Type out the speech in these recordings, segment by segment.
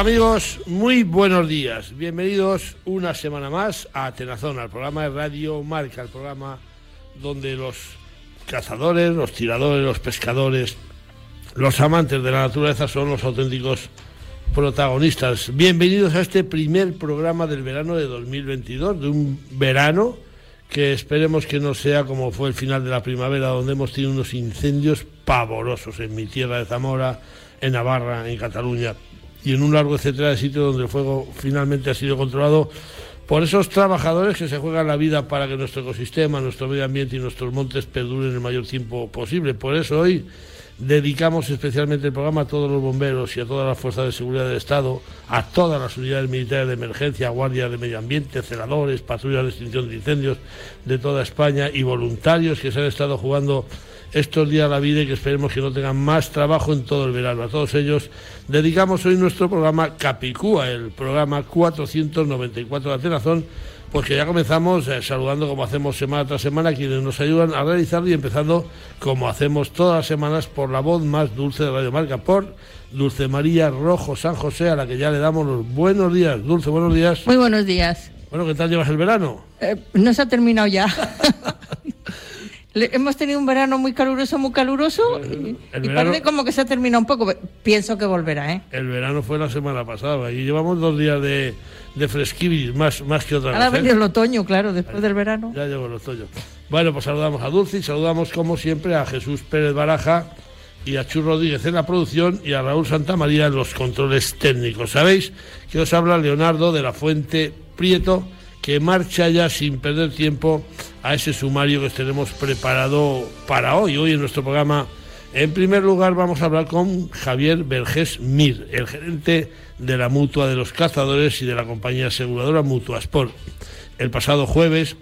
Amigos, muy buenos días. Bienvenidos una semana más a Tenazón, al programa de Radio Marca, el programa donde los cazadores, los tiradores, los pescadores, los amantes de la naturaleza son los auténticos protagonistas. Bienvenidos a este primer programa del verano de 2022, de un verano que esperemos que no sea como fue el final de la primavera, donde hemos tenido unos incendios pavorosos en mi tierra de Zamora, en Navarra, en Cataluña y en un largo etcétera de sitios donde el fuego finalmente ha sido controlado por esos trabajadores que se juegan la vida para que nuestro ecosistema, nuestro medio ambiente y nuestros montes perduren el mayor tiempo posible. Por eso hoy dedicamos especialmente el programa a todos los bomberos y a todas las fuerzas de seguridad del Estado, a todas las unidades militares de emergencia, guardias de medio ambiente, celadores, patrullas de extinción de incendios de toda España y voluntarios que se han estado jugando estos días la vida y que esperemos que no tengan más trabajo en todo el verano. A todos ellos dedicamos hoy nuestro programa Capicúa, el programa 494 de Atenazón, pues que ya comenzamos eh, saludando como hacemos semana tras semana a quienes nos ayudan a realizarlo y empezando como hacemos todas las semanas por la voz más dulce de Radio Marca, por Dulce María Rojo San José, a la que ya le damos los buenos días. Dulce, buenos días. Muy buenos días. Bueno, ¿qué tal llevas el verano? Eh, no se ha terminado ya. hemos tenido un verano muy caluroso, muy caluroso y, parece como que se ha terminado un poco. Pienso que volverá, ¿eh? El verano fue la semana pasada y llevamos dos días de, de más, más que otra vez. Ahora ¿eh? el otoño, claro, después del verano. Ya llegó el otoño. Bueno, pues saludamos a Dulce y saludamos como siempre a Jesús Pérez Baraja y a Chu Rodríguez en la producción y a Raúl Santamaría en los controles técnicos. Sabéis que os habla Leonardo de la Fuente Prieto que marcha ya sin perder tiempo a ese sumario que tenemos preparado para hoy. Hoy en nuestro programa, en primer lugar, vamos a hablar con Javier Vergés Mir, el gerente de la mutua de los cazadores y de la compañía aseguradora Mutua Sport. El pasado jueves,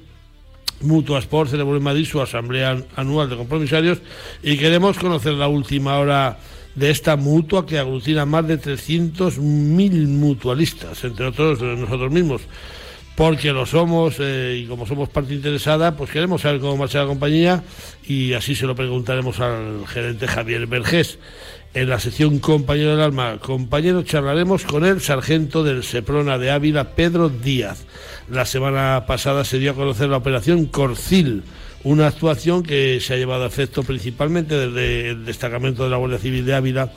Mutua Sport celebró en Madrid su asamblea anual de compromisarios y queremos conocer la última hora de esta mutua que aglutina más de 300.000 mutualistas, entre otros nosotros mismos porque lo somos eh, y como somos parte interesada, pues queremos saber cómo marcha la compañía y así se lo preguntaremos al gerente Javier Vergés. En la sección Compañero del Alma, compañero, charlaremos con el sargento del Seprona de Ávila, Pedro Díaz. La semana pasada se dio a conocer la operación Corcil, una actuación que se ha llevado a efecto principalmente desde el destacamento de la Guardia Civil de Ávila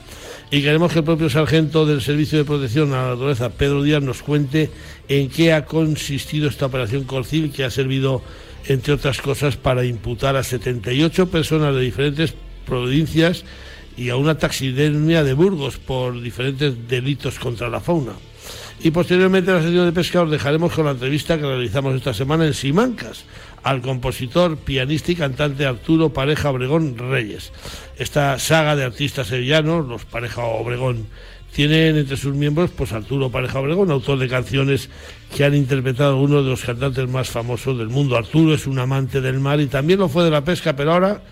y queremos que el propio sargento del Servicio de Protección a la Naturaleza, Pedro Díaz, nos cuente en qué ha consistido esta operación Corcil que ha servido, entre otras cosas, para imputar a 78 personas de diferentes provincias y a una taxidermia de Burgos por diferentes delitos contra la fauna. Y posteriormente en la sesión de pesca os dejaremos con la entrevista que realizamos esta semana en Simancas al compositor, pianista y cantante Arturo Pareja Obregón Reyes. Esta saga de artistas sevillanos, los Pareja Obregón, tienen entre sus miembros pues Arturo Pareja Obregón, autor de canciones que han interpretado uno de los cantantes más famosos del mundo. Arturo es un amante del mar y también lo fue de la pesca, pero ahora,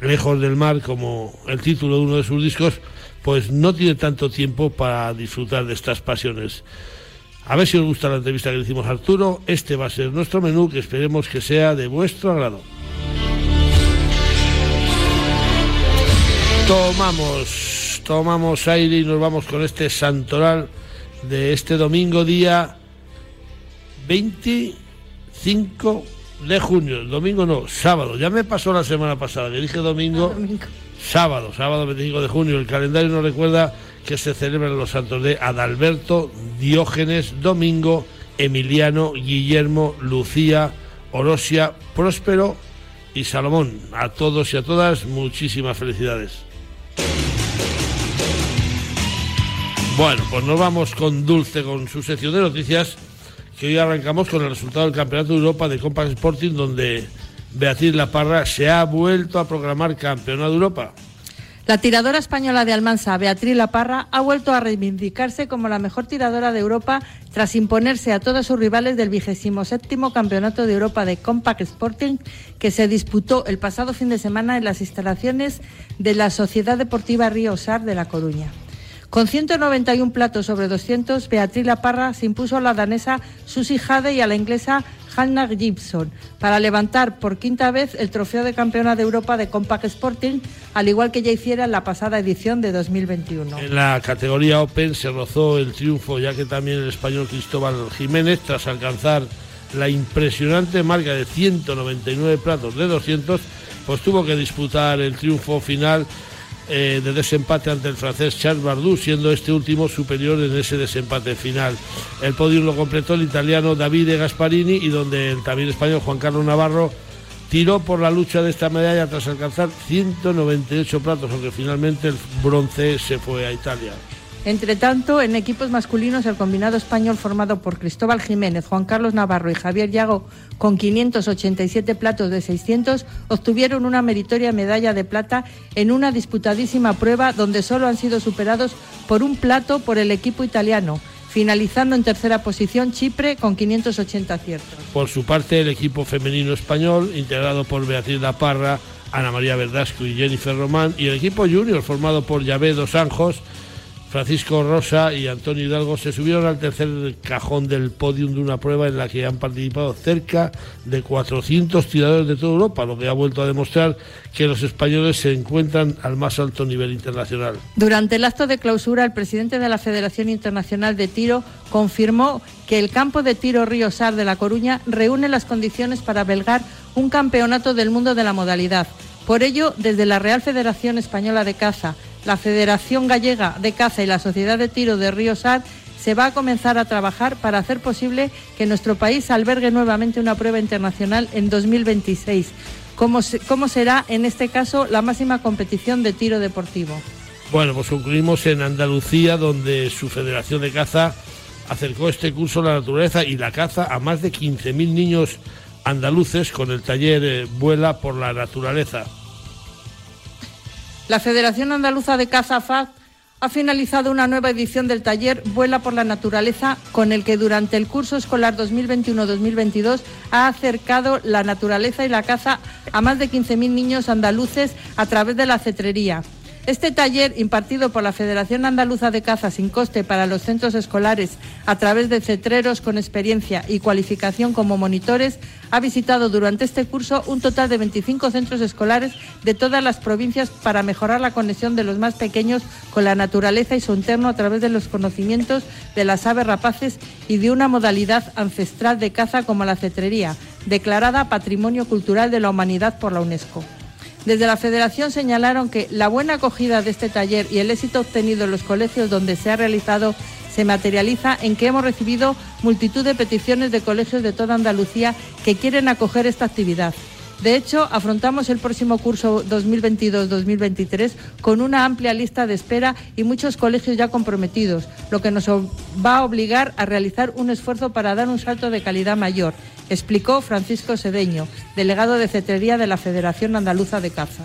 lejos del mar, como el título de uno de sus discos, pues no tiene tanto tiempo para disfrutar de estas pasiones. A ver si os gusta la entrevista que le hicimos a Arturo. Este va a ser nuestro menú que esperemos que sea de vuestro agrado. Tomamos, tomamos aire y nos vamos con este santoral de este domingo día 25 de junio. Domingo no, sábado. Ya me pasó la semana pasada, que dije domingo. Ah, domingo. Sábado, sábado 25 de junio. El calendario nos recuerda que se celebran los santos de Adalberto, Diógenes, Domingo, Emiliano, Guillermo, Lucía, Orosia, Próspero y Salomón. A todos y a todas, muchísimas felicidades. Bueno, pues nos vamos con Dulce, con su sección de noticias, que hoy arrancamos con el resultado del Campeonato de Europa de Compact Sporting, donde Beatriz La Parra se ha vuelto a programar Campeonato de Europa. La tiradora española de Almansa, Beatriz Laparra, ha vuelto a reivindicarse como la mejor tiradora de Europa tras imponerse a todos sus rivales del vigésimo séptimo Campeonato de Europa de Compact Sporting que se disputó el pasado fin de semana en las instalaciones de la Sociedad Deportiva Río Sar de La Coruña. Con 191 platos sobre 200, Beatriz La Parra se impuso a la danesa Susie Jade y a la inglesa Hannah Gibson para levantar por quinta vez el trofeo de campeona de Europa de Compact Sporting, al igual que ya hiciera en la pasada edición de 2021. En la categoría Open se rozó el triunfo, ya que también el español Cristóbal Jiménez, tras alcanzar la impresionante marca de 199 platos de 200, pues tuvo que disputar el triunfo final eh, de desempate ante el francés Charles Bardou, siendo este último superior en ese desempate final. El podio lo completó el italiano Davide Gasparini y donde el también español Juan Carlos Navarro tiró por la lucha de esta medalla tras alcanzar 198 platos, aunque finalmente el bronce se fue a Italia. Entre tanto, en equipos masculinos, el combinado español formado por Cristóbal Jiménez, Juan Carlos Navarro y Javier Yago, con 587 platos de 600, obtuvieron una meritoria medalla de plata en una disputadísima prueba donde solo han sido superados por un plato por el equipo italiano finalizando en tercera posición Chipre con 580 aciertos. Por su parte, el equipo femenino español, integrado por Beatriz La Parra, Ana María Verdasco y Jennifer Román, y el equipo junior, formado por Yabé Dos Anjos, Francisco Rosa y Antonio Hidalgo se subieron al tercer cajón del podium de una prueba en la que han participado cerca de 400 tiradores de toda Europa, lo que ha vuelto a demostrar que los españoles se encuentran al más alto nivel internacional. Durante el acto de clausura, el presidente de la Federación Internacional de Tiro confirmó que el campo de tiro Río Sar de La Coruña reúne las condiciones para belgar un campeonato del mundo de la modalidad. Por ello, desde la Real Federación Española de Caza, la Federación Gallega de Caza y la Sociedad de Tiro de Río Sar se va a comenzar a trabajar para hacer posible que nuestro país albergue nuevamente una prueba internacional en 2026, como, como será en este caso la máxima competición de tiro deportivo. Bueno, pues concluimos en Andalucía, donde su Federación de Caza acercó este curso la naturaleza y la caza a más de 15.000 niños andaluces con el taller eh, Vuela por la Naturaleza. La Federación Andaluza de Caza FAC ha finalizado una nueva edición del taller Vuela por la Naturaleza, con el que durante el curso escolar 2021-2022 ha acercado la naturaleza y la caza a más de 15.000 niños andaluces a través de la cetrería. Este taller, impartido por la Federación Andaluza de Caza sin coste para los centros escolares a través de cetreros con experiencia y cualificación como monitores, ha visitado durante este curso un total de 25 centros escolares de todas las provincias para mejorar la conexión de los más pequeños con la naturaleza y su entorno a través de los conocimientos de las aves rapaces y de una modalidad ancestral de caza como la cetrería, declarada Patrimonio Cultural de la Humanidad por la UNESCO. Desde la Federación señalaron que la buena acogida de este taller y el éxito obtenido en los colegios donde se ha realizado se materializa en que hemos recibido multitud de peticiones de colegios de toda Andalucía que quieren acoger esta actividad. De hecho, afrontamos el próximo curso 2022-2023 con una amplia lista de espera y muchos colegios ya comprometidos, lo que nos va a obligar a realizar un esfuerzo para dar un salto de calidad mayor explicó Francisco Sedeño, delegado de cetrería de la Federación Andaluza de Caza.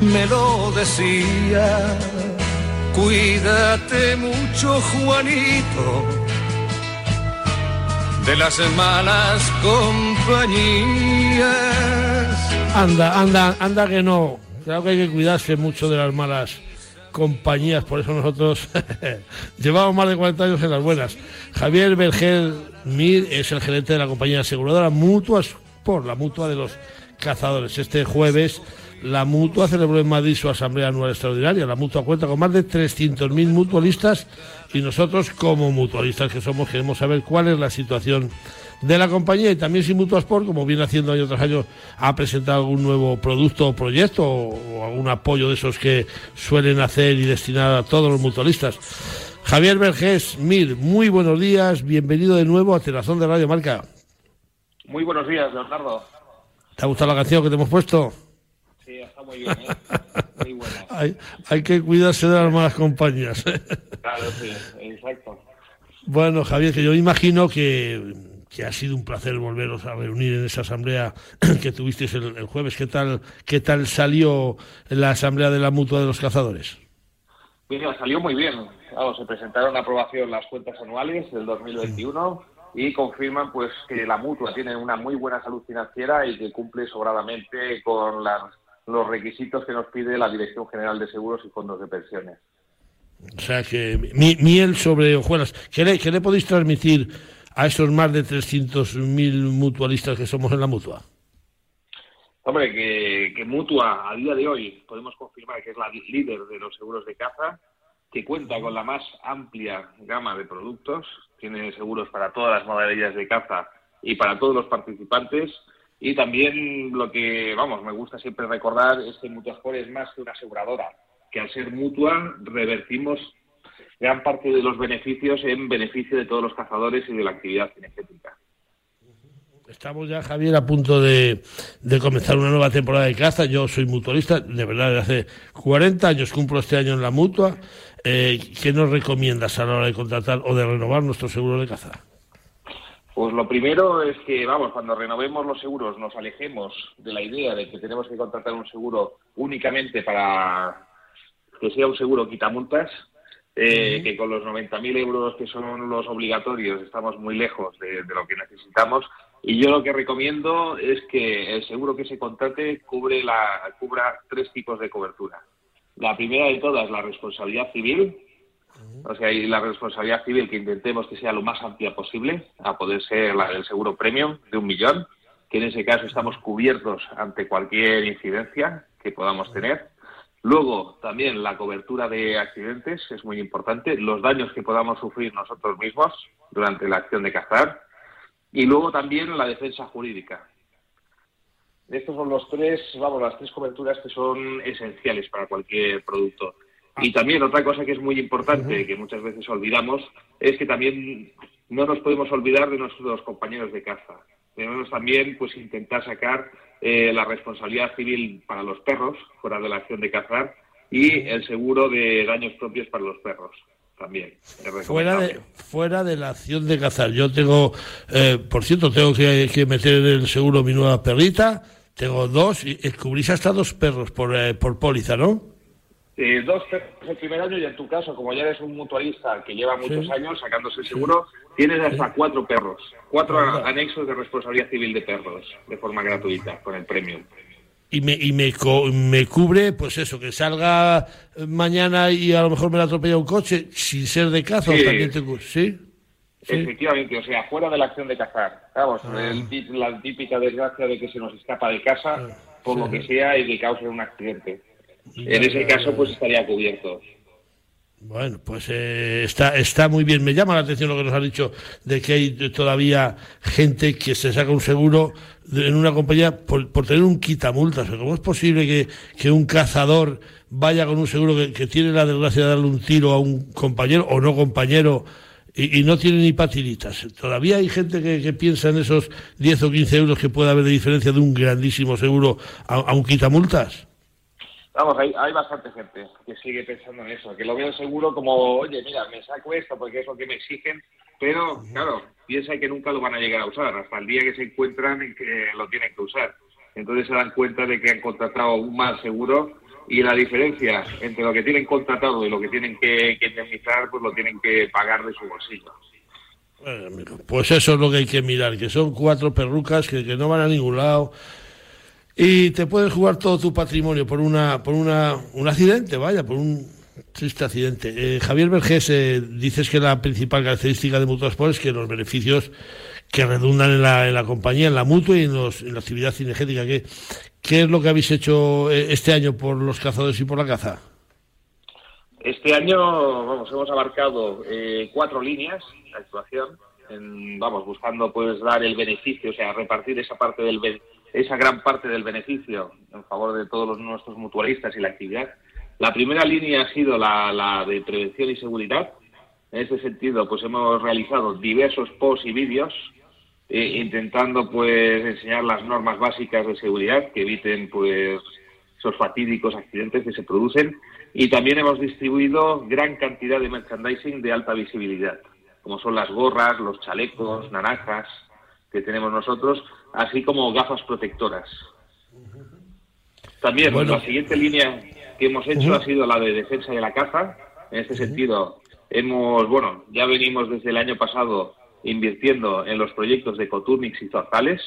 me lo decía. Cuídate mucho, Juanito, de las malas compañías. Anda, anda, anda que no. Claro que hay que cuidarse mucho de las malas compañías, por eso nosotros llevamos más de 40 años en las buenas. Javier Berger Mir es el gerente de la compañía aseguradora Mutuas por la mutua de los cazadores. Este jueves la Mutua celebró en Madrid su asamblea anual extraordinaria. La Mutua cuenta con más de 300.000 mutualistas y nosotros como mutualistas que somos queremos saber cuál es la situación de la compañía y también si Mutuasport, como viene haciendo año tras año, ha presentado algún nuevo producto o proyecto o, algún apoyo de esos que suelen hacer y destinar a todos los mutualistas. Javier Vergés, Mir, muy buenos días, bienvenido de nuevo a Terazón de Radio Marca. Muy buenos días, Leonardo. ¿Te ha gustado la canción que te hemos puesto? Sí, está muy bien, ¿eh? Muy buena. hay, hay que cuidarse de las malas compañías. claro, sí, exacto. Bueno, Javier, que yo imagino que, que ha sido un placer volveros a reunir en esa asamblea que tuvisteis el, el jueves. ¿Qué tal, ¿Qué tal salió la asamblea de la mutua de los cazadores? Mira, salió muy bien. Claro, se presentaron a aprobación las cuentas anuales del 2021 y confirman pues que la mutua tiene una muy buena salud financiera y que cumple sobradamente con las, los requisitos que nos pide la Dirección General de Seguros y Fondos de Pensiones. O sea que mi, miel sobre hojuelas. ¿Qué le, ¿Qué le podéis transmitir a esos más de 300.000 mutualistas que somos en la mutua? Hombre, que, que, Mutua a día de hoy podemos confirmar que es la líder de los seguros de caza, que cuenta con la más amplia gama de productos, tiene seguros para todas las modalidades de caza y para todos los participantes. Y también lo que, vamos, me gusta siempre recordar es que Mutuasport es más que una aseguradora, que al ser mutua revertimos gran parte de los beneficios en beneficio de todos los cazadores y de la actividad cinegética. Estamos ya, Javier, a punto de, de, comenzar una nueva temporada de caza. Yo soy mutualista, de verdad, desde hace 40 años, cumplo este año en la mutua. Eh, ¿Qué nos recomiendas a la hora de contratar o de renovar nuestro seguro de caza? Pues lo primero es que, vamos, cuando renovemos los seguros nos alejemos de la idea de que tenemos que contratar un seguro únicamente para que sea un seguro quitamultas, eh, uh -huh. que con los 90.000 euros que son los obligatorios estamos muy lejos de, de, lo que necesitamos. Y yo lo que recomiendo es que el seguro que se contrate cubre la, cubra tres tipos de cobertura. La primera de todas, la responsabilidad civil, o sea, y la responsabilidad civil que intentemos que sea lo más amplia posible, a poder ser la del seguro premium de un millón, que en ese caso estamos cubiertos ante cualquier incidencia que podamos tener. Luego, también la cobertura de accidentes es muy importante, los daños que podamos sufrir nosotros mismos durante la acción de cazar. Y luego también la defensa jurídica. Estos son los tres, vamos, las tres coberturas que son esenciales para cualquier producto. Y también otra cosa que es muy importante, que muchas veces olvidamos, es que también no nos podemos olvidar de nuestros compañeros de caza. Debemos también pues intentar sacar eh, la responsabilidad civil para los perros, fuera de la acción de cazar, y el seguro de daños propios para los perros también. Fuera de, fuera de la acción de cazar. Yo tengo, eh, por cierto, tengo que, que, meter en el seguro mi nueva perrita. Tengo dos, y cubrís hasta dos perros por, eh, por póliza, ¿no? Eh, dos perros el primer año y en tu caso, como ya eres un mutualista que lleva muchos sí. años sacándose el seguro, sí. tienes hasta sí. cuatro perros, cuatro ah, anexos de responsabilidad civil de perros, de forma gratuita, con el premium y me, y me, co me cubre, pues eso, que salga mañana y a lo mejor me la atropella un coche sin ser de caza, sí. ¿o también te? ¿Sí? ¿Sí? Efectivamente, o sea, fuera de la acción de cazar. Vamos, ah. el, la típica desgracia de que se nos escapa de casa, ah, por sí. lo que sea, y que cause un accidente. En ese caso, pues estaría cubierto. Bueno, pues eh, está, está muy bien. Me llama la atención lo que nos ha dicho de que hay todavía gente que se saca un seguro en una compañía por, por, tener un quitamultas. ¿Cómo es posible que, que un cazador vaya con un seguro que, tiene la desgracia de darle un tiro a un compañero o no compañero y, y no tiene ni patinitas? Todavía hay gente que, que, piensa en esos 10 o 15 euros que puede haber de diferencia de un grandísimo seguro a, a un quitamultas. Vamos, hay, hay bastante gente que sigue pensando en eso, que lo veo seguro como, oye, mira, me saco esto porque es lo que me exigen, pero claro, piensa que nunca lo van a llegar a usar, hasta el día que se encuentran en que lo tienen que usar. Entonces se dan cuenta de que han contratado un mal seguro y la diferencia entre lo que tienen contratado y lo que tienen que, que indemnizar, pues lo tienen que pagar de su bolsillo. Bueno, pues eso es lo que hay que mirar, que son cuatro perrucas que, que no van a ningún lado, y te puedes jugar todo tu patrimonio por una por una un accidente, vaya, por un triste accidente. Eh, Javier Vergés, eh, dices que la principal característica de Mutuasport es que los beneficios que redundan en la, en la compañía, en la mutua y en, los, en la actividad cinegética. ¿Qué, ¿Qué es lo que habéis hecho eh, este año por los cazadores y por la caza? Este año, vamos, hemos abarcado eh, cuatro líneas de actuación, en, vamos, buscando pues dar el beneficio, o sea, repartir esa parte del beneficio esa gran parte del beneficio en favor de todos los nuestros mutualistas y la actividad. La primera línea ha sido la, la de prevención y seguridad. En ese sentido, pues hemos realizado diversos posts y vídeos eh, intentando pues enseñar las normas básicas de seguridad que eviten pues esos fatídicos accidentes que se producen y también hemos distribuido gran cantidad de merchandising de alta visibilidad como son las gorras, los chalecos, naranjas que tenemos nosotros, así como gafas protectoras. También la siguiente línea que hemos hecho ha sido la de defensa de la caza. En este sentido, hemos, bueno, ya venimos desde el año pasado invirtiendo en los proyectos de Coturnix y Zorzales.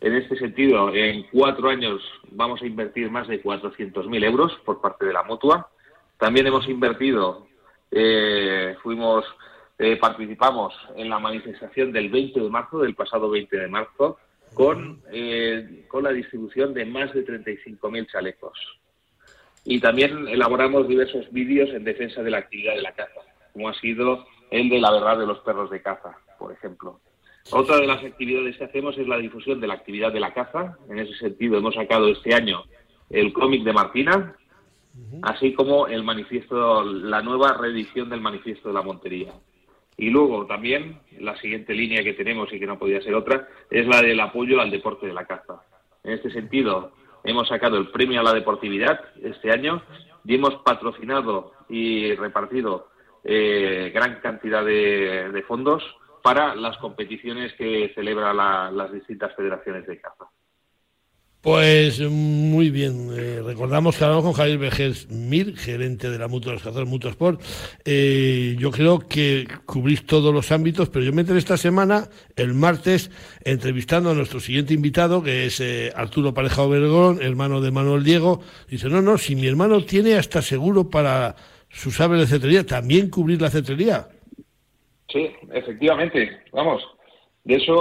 En este sentido, en cuatro años vamos a invertir más de 400.000 euros por parte de la mutua. También hemos invertido, eh, fuimos, eh, participamos en la manifestación del 20 de marzo, del pasado 20 de marzo, con, eh, con la distribución de más de 35.000 chalecos. Y también elaboramos diversos vídeos en defensa de la actividad de la caza, como ha sido el de la verdad de los perros de caza, por ejemplo. Otra de las actividades que hacemos es la difusión de la actividad de la caza. En ese sentido, hemos sacado este año el cómic de Martina, así como el manifiesto, la nueva reedición del manifiesto de la Montería. Y luego también la siguiente línea que tenemos y que no podía ser otra es la del apoyo al deporte de la caza. En este sentido, hemos sacado el premio a la deportividad este año y hemos patrocinado y repartido eh, gran cantidad de, fondos para las competiciones que celebran las distintas federaciones de caza. Pues muy bien. Eh, recordamos que hablamos con Javier Vejez Mir, gerente de la Mutua de los Cazadores Mutua Sport. Eh, yo creo que cubrís todos los ámbitos, pero yo me enteré esta semana, el martes, entrevistando a nuestro siguiente invitado, que es eh, Arturo Pareja Obergón, hermano de Manuel Diego. Dice, no, no, si mi hermano tiene hasta seguro para sus aves de cetrería, ¿también cubrir la cetrería? Sí, efectivamente. Vamos, de eso,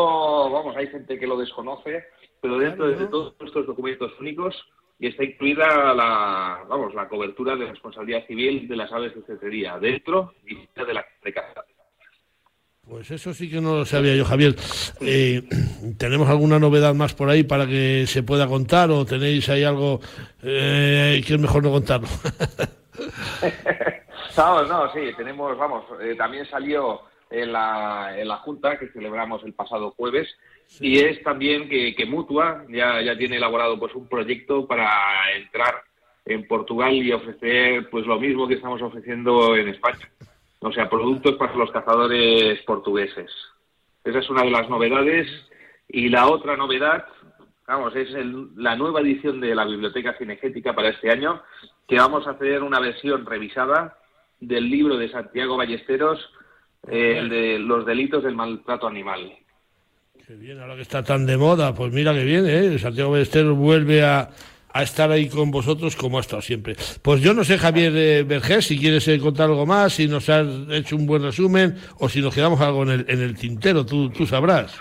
vamos, hay gente que lo desconoce pero dentro de todos estos documentos únicos y está incluida la, vamos, la cobertura de responsabilidad civil de las aves de cetrería dentro y de la de casa. Pues eso sí que no lo sabía yo, Javier. Eh, ¿Tenemos alguna novedad más por ahí para que se pueda contar o tenéis ahí algo eh, que es mejor no contarlo? no, no, sí, tenemos, vamos, eh, también salió en la, en la Junta que celebramos el pasado jueves y es también que, Mutua ya, ya tiene elaborado pues un proyecto para entrar en Portugal y ofrecer pues lo mismo que estamos ofreciendo en España. O sea, productos para los cazadores portugueses. Esa es una de las novedades. Y la otra novedad, vamos, es la nueva edición de la Biblioteca Cinegética para este año, que vamos a hacer una versión revisada del libro de Santiago Ballesteros, eh, el de los delitos del maltrato animal. Qué bien, ahora que está tan de moda, pues mira que bien, ¿eh? Santiago Ballesteros vuelve a, estar ahí con vosotros como ha estado siempre. Pues yo no sé, Javier eh, si quieres eh, contar algo más, si nos has hecho un buen resumen o si nos quedamos algo en el, en el tintero, tú, tú sabrás.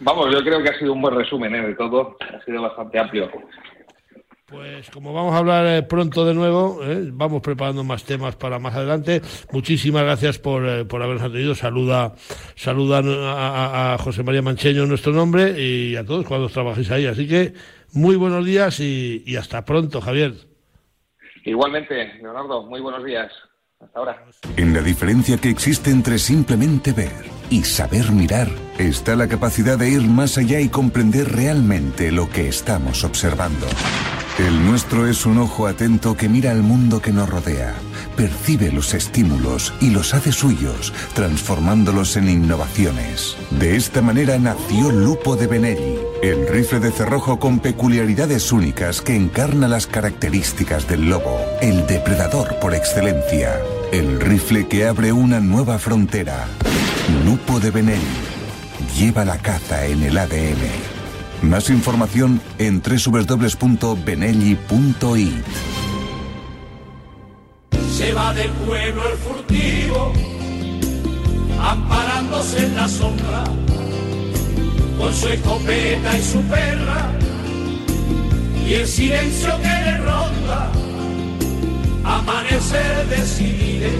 Vamos, yo creo que ha sido un buen resumen ¿eh? de todo, ha sido bastante amplio. Pues como vamos a hablar eh, pronto de nuevo, eh, vamos preparando más temas para más adelante. Muchísimas gracias por, eh, por habernos atendido. Saluda, saluda a, José María Mancheño en nuestro nombre y a todos cuando trabajéis ahí. Así que muy buenos días y, y hasta pronto, Javier. Igualmente, Leonardo, muy buenos días. Hasta ahora. En la diferencia que existe entre simplemente ver y saber mirar está la capacidad de ir más allá y comprender realmente lo que estamos observando. El nuestro es un ojo atento que mira al mundo que nos rodea, percibe los estímulos y los hace suyos, transformándolos en innovaciones. De esta manera nació Lupo de Benelli, el rifle de cerrojo con peculiaridades únicas que encarna las características del lobo, el depredador por excelencia, el rifle que abre una nueva frontera. Lupo de Benelli lleva la caza en el ADN. Más información en www.benelli.it. Se va del pueblo el furtivo, amparándose en la sombra, con su escopeta y su perra, y el silencio que le ronda, amanecer decidiré,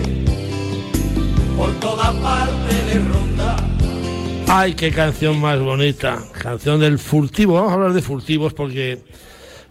por toda parte le ronda Ay, qué canción más bonita. Canción del furtivo. Vamos a hablar de furtivos porque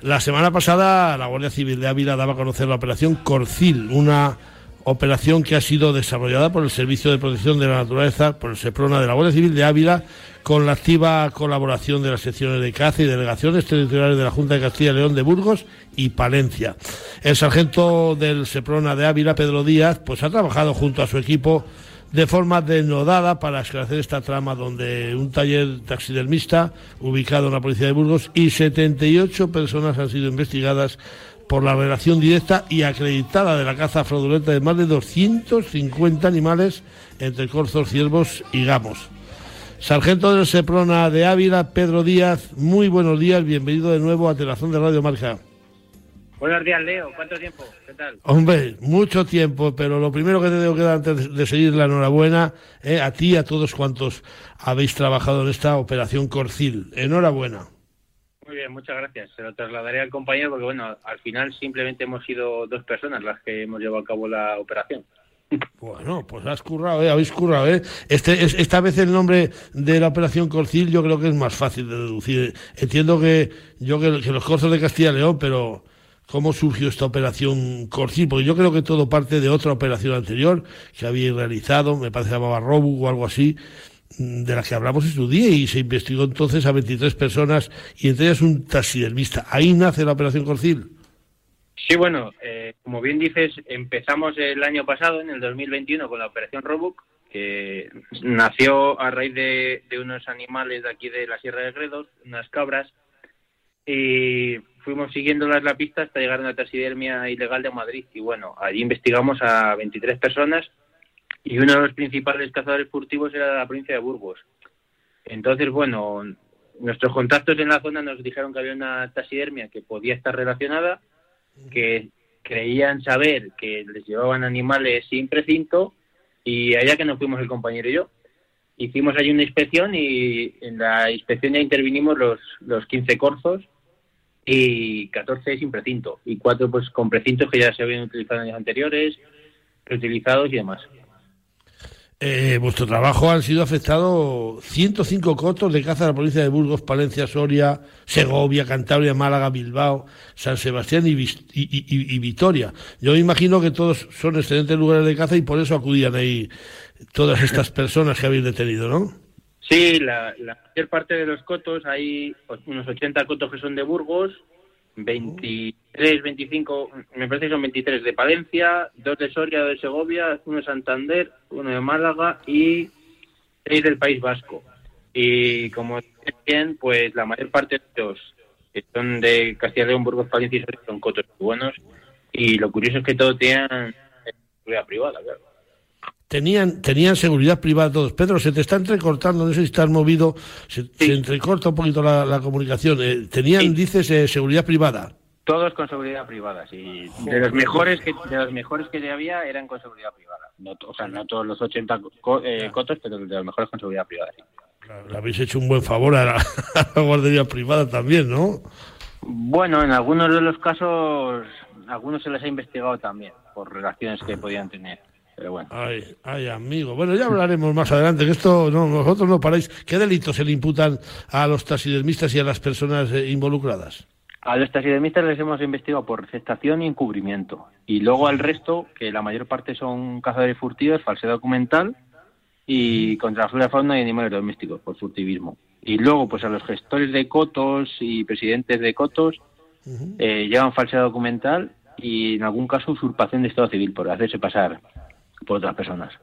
la semana pasada la Guardia Civil de Ávila daba a conocer la operación Corcil, una operación que ha sido desarrollada por el Servicio de Protección de la Naturaleza, por el SEPRONA de la Guardia Civil de Ávila, con la activa colaboración de las secciones de caza y delegaciones territoriales de la Junta de Castilla y León de Burgos y Palencia. El sargento del SEPRONA de Ávila, Pedro Díaz, pues ha trabajado junto a su equipo de forma denodada para esclarecer esta trama donde un taller taxidermista ubicado en la policía de Burgos y 78 personas han sido investigadas por la relación directa y acreditada de la caza fraudulenta de más de 250 animales entre corzos, ciervos y gamos. Sargento del Seprona de Ávila, Pedro Díaz, muy buenos días, bienvenido de nuevo a Telazón de Radio Marca. Buenos días, Leo. ¿Cuánto tiempo? ¿Qué tal? Hombre, mucho tiempo, pero lo primero que te tengo que dar antes de seguir la enhorabuena eh, a ti y a todos cuantos habéis trabajado en esta operación Corcil. Enhorabuena. Muy bien, muchas gracias. Se lo trasladaré al compañero porque, bueno, al final simplemente hemos sido dos personas las que hemos llevado a cabo la operación. Bueno, pues has currado, ¿eh? habéis currado. ¿eh? Este, es, esta vez el nombre de la operación Corcil yo creo que es más fácil de deducir. Entiendo que yo que, que los corzos de Castilla y León, pero ¿cómo surgió esta operación Corcil? Porque yo creo que todo parte de otra operación anterior que había realizado, me parece que llamaba Robu o algo así, de la que hablamos en su día y se investigó entonces a 23 personas y entre ellas un taxidermista. Ahí nace la operación Corcil. Sí, bueno, eh, como bien dices, empezamos el año pasado, en el 2021, con la operación Roebuck, que nació a raíz de, unos animales de aquí de la Sierra de Gredos, unas cabras, y fuimos siguiéndolas la pista hasta llegar a una taxidermia ilegal de Madrid. Y bueno, allí investigamos a 23 personas y uno de los principales cazadores furtivos era de la provincia de Burgos. Entonces, bueno, nuestros contactos en la zona nos dijeron que había una taxidermia que podía estar relacionada que creían saber que les llevaban animales sin precinto y allá que nos fuimos el compañero y yo. Hicimos allí una inspección y en la inspección ya intervinimos los, los 15 corzos y 14 sin precinto y cuatro pues con precintos que ya se habían utilizado en años anteriores, reutilizados y demás. Eh, vuestro trabajo han sido afectados 105 cotos de caza de la provincia de Burgos, Palencia, Soria, Segovia, Cantabria, Málaga, Bilbao, San Sebastián y, Vitoria. Yo me imagino que todos son excelentes lugares de caza y por eso acudían ahí todas estas personas que habéis detenido, ¿no? Sí, la, mayor parte de los cotos, hay unos 80 cotos que son de Burgos, 23, 25, me parece que son 23 de Palencia, dos de Soria, dos de Segovia, uno de Santander, uno de Málaga y seis del País Vasco. Y como bien, pues la mayor parte de ellos que son de Castilla y León, Burgos, Palencia y Soria son cotos buenos. Y lo curioso es que todos tienen seguridad privada, claro. Tenían, tenían seguridad privada todos. Pedro, se te está entrecortando, no sé si estás movido, se, entrecorta un poquito la, comunicación. Eh, tenían, dices, eh, seguridad privada. Todos con seguridad privada, sí. De los mejores que de los mejores que había eran con seguridad privada. No, o sea, no todos los 80 eh, cotos, pero de los mejores con seguridad privada. le habéis hecho un buen favor a la, a la, guardería privada también, ¿no? Bueno, en algunos de los casos, algunos se les ha investigado también por relaciones que podían tener. Pero bueno. Ay, ay, amigo. Bueno, ya hablaremos más adelante, que esto, no, nosotros no paráis. ¿Qué delitos se le imputan a los taxidermistas y a las personas eh, involucradas? A los taxidermistas les hemos investigado por receptación y encubrimiento. Y luego al resto, que la mayor parte son cazadores furtivos, falsedad documental y contra la flora, fauna y animales domésticos, por furtivismo. Y luego, pues a los gestores de cotos y presidentes de cotos eh, llevan falsedad documental y en algún caso usurpación de estado civil por hacerse pasar por otras personas.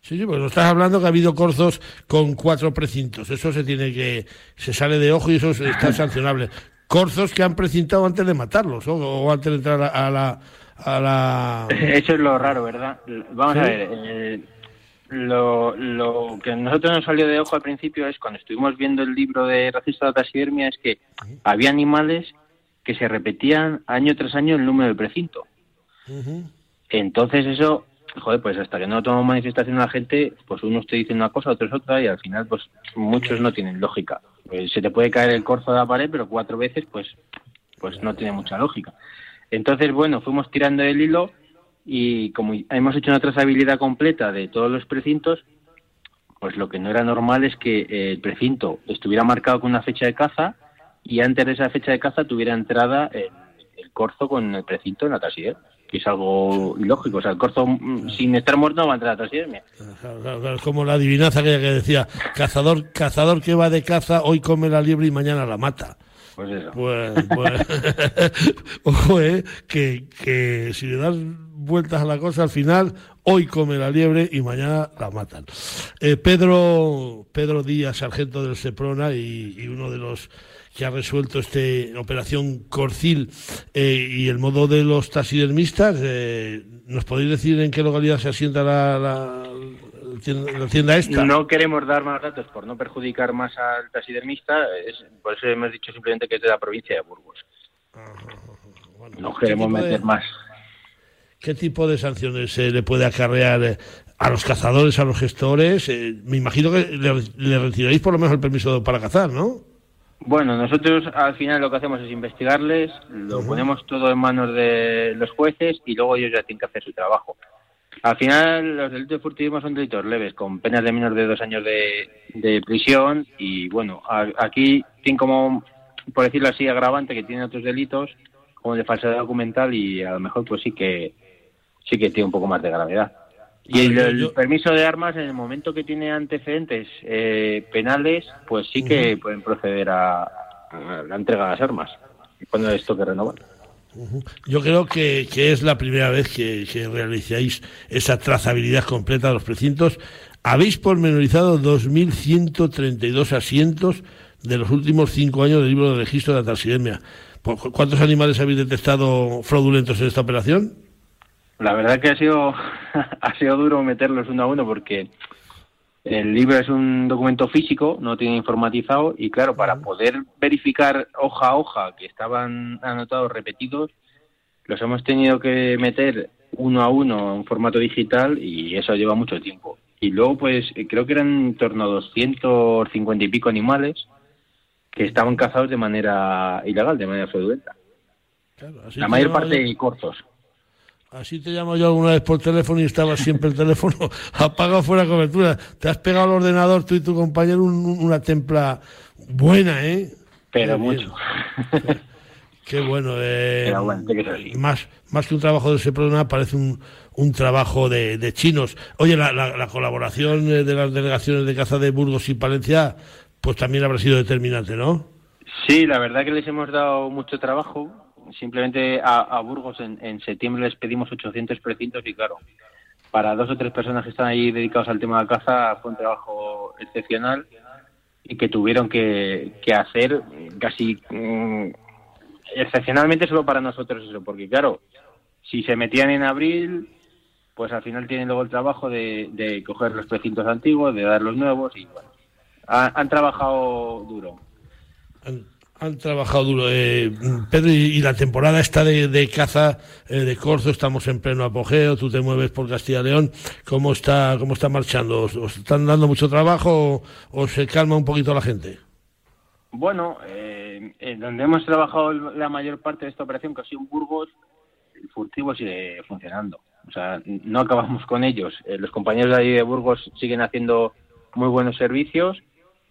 Sí, sí, pues nos estás hablando que ha habido corzos con cuatro precintos. Eso se tiene que. se sale de ojo y eso está sancionable. Corzos que han precintado antes de matarlos o, antes de entrar a, la. A la... Eso es lo raro, ¿verdad? Vamos a ver. Eh, lo, lo que a nosotros nos salió de ojo al principio es cuando estuvimos viendo el libro de Racista de Taxidermia es que había animales que se repetían año tras año el número del precinto. Entonces eso joder, pues hasta que no tomamos manifestación a la gente, pues uno te dice una cosa, otro es otra, y al final, pues muchos no tienen lógica. Pues, se te puede caer el corzo de la pared, pero cuatro veces, pues, pues no tiene mucha lógica. Entonces, bueno, fuimos tirando el hilo y como hemos hecho una trazabilidad completa de todos los precintos, pues lo que no era normal es que el precinto estuviera marcado con una fecha de caza y antes de esa fecha de caza tuviera entrada el, corzo con el precinto en la tasilla que es algo ilógico. O sea, el corzo mm, sin estar muerto no va a entrar a taxidermia. Es como la adivinanza aquella que decía, cazador, cazador que va de caza, hoy come la liebre y mañana la mata. Pues eso. Pues, pues ojo, eh, que, que si le das vueltas a la cosa, al final, hoy come la liebre y mañana la matan. Eh, Pedro, Pedro Díaz, sargento del Seprona y, y uno de los que ha resuelto esta operación Corcil eh, y el modo de los taxidermistas. Eh, ¿Nos podéis decir en qué localidad se asienta la, la, la tienda esta? No queremos dar más datos por no perjudicar más al taxidermista, es, por eso hemos dicho simplemente que es de la provincia de Burgos. Bueno, No ¿qué queremos de- meter más. ¿Qué tipo de sanciones se le puede acarrear eh, a los cazadores, a los gestores? Eh, me imagino que le, le retiraréis por lo menos el permiso para cazar, ¿no? Bueno, nosotros al final lo que hacemos es investigarles, lo ponemos todo en manos de los jueces y luego ellos ya tienen que hacer su trabajo. Al final los delitos de furtivismo son delitos leves, con penas de menos de dos años de, de prisión y bueno, a- aquí tienen como, por decirlo así, agravante que tienen otros delitos, como el de falsedad documental y a lo mejor pues sí que sí que tiene un poco más de gravedad. Y el, permiso de armas, en el momento que tiene antecedentes eh, penales, pues sí que pueden proceder a, a la entrega de las armas, cuando esto que renovar. Yo creo que, que es la primera vez que, que realizáis esa trazabilidad completa de los precintos. Habéis pormenorizado 2.132 asientos de los últimos cinco años del libro de registro de la taxidermia. ¿Por cu- ¿Cuántos animales habéis detectado fraudulentos en esta operación? La verdad que ha sido, ha sido duro meterlos uno a uno porque el libro es un documento físico, no tiene informatizado y claro, para poder verificar hoja a hoja que estaban anotados repetidos, los hemos tenido que meter uno a uno en formato digital y eso lleva mucho tiempo. Y luego pues creo que eran en torno a 250 y pico animales que estaban cazados de manera ilegal, de manera fraudulenta. Claro, La mayor parte cortos. Así te llamo yo alguna vez por teléfono y estaba siempre el teléfono apagado fuera de cobertura. Te has pegado al ordenador tú y tu compañero un- un- una templa buena, ¿eh? Pero bien. mucho. Qué bueno. Eh, Pero bueno, más, más que un trabajo de Seprona, parece un, un trabajo de, de chinos. Oye, la, la- la colaboración de las delegaciones de caza de Burgos y Palencia, pues también habrá sido determinante, ¿no? Sí, la verdad que les hemos dado mucho trabajo. Simplemente a, a Burgos en, en septiembre les pedimos 800 precintos y claro, para dos o tres personas que están ahí dedicados al tema de la caza fue un trabajo excepcional y que tuvieron que, hacer casi mm, excepcionalmente solo para nosotros eso, porque claro, si se metían en abril, pues al final tienen luego el trabajo de, coger los precintos antiguos, de dar los nuevos y bueno, ha- han trabajado duro. Han, trabajado duro. Eh, Pedro, y, la temporada esta de, caza eh, de corzo, estamos en pleno apogeo, tú te mueves por Castilla y León. ¿Cómo está, cómo está marchando? ¿Os, están dando mucho trabajo o, se calma un poquito la gente? Bueno, eh, donde hemos trabajado la mayor parte de esta operación, que ha sido en Burgos, el furtivo sigue funcionando. O sea, no acabamos con ellos. Eh, los compañeros de ahí de Burgos siguen haciendo muy buenos servicios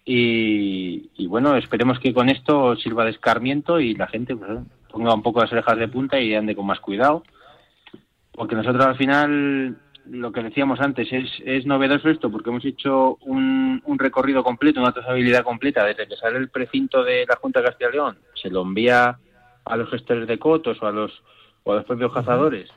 y, bueno, esperemos que con esto sirva de escarmiento y la gente pues, ponga un poco las orejas de punta y ande con más cuidado. Porque nosotros al final, lo que decíamos antes, es, es novedoso esto, porque hemos hecho un, un recorrido completo, una trazabilidad completa, desde que sale el precinto de la Junta de Castilla y León, se lo envía a los gestores de cotos o a los, o a los propios cazadores,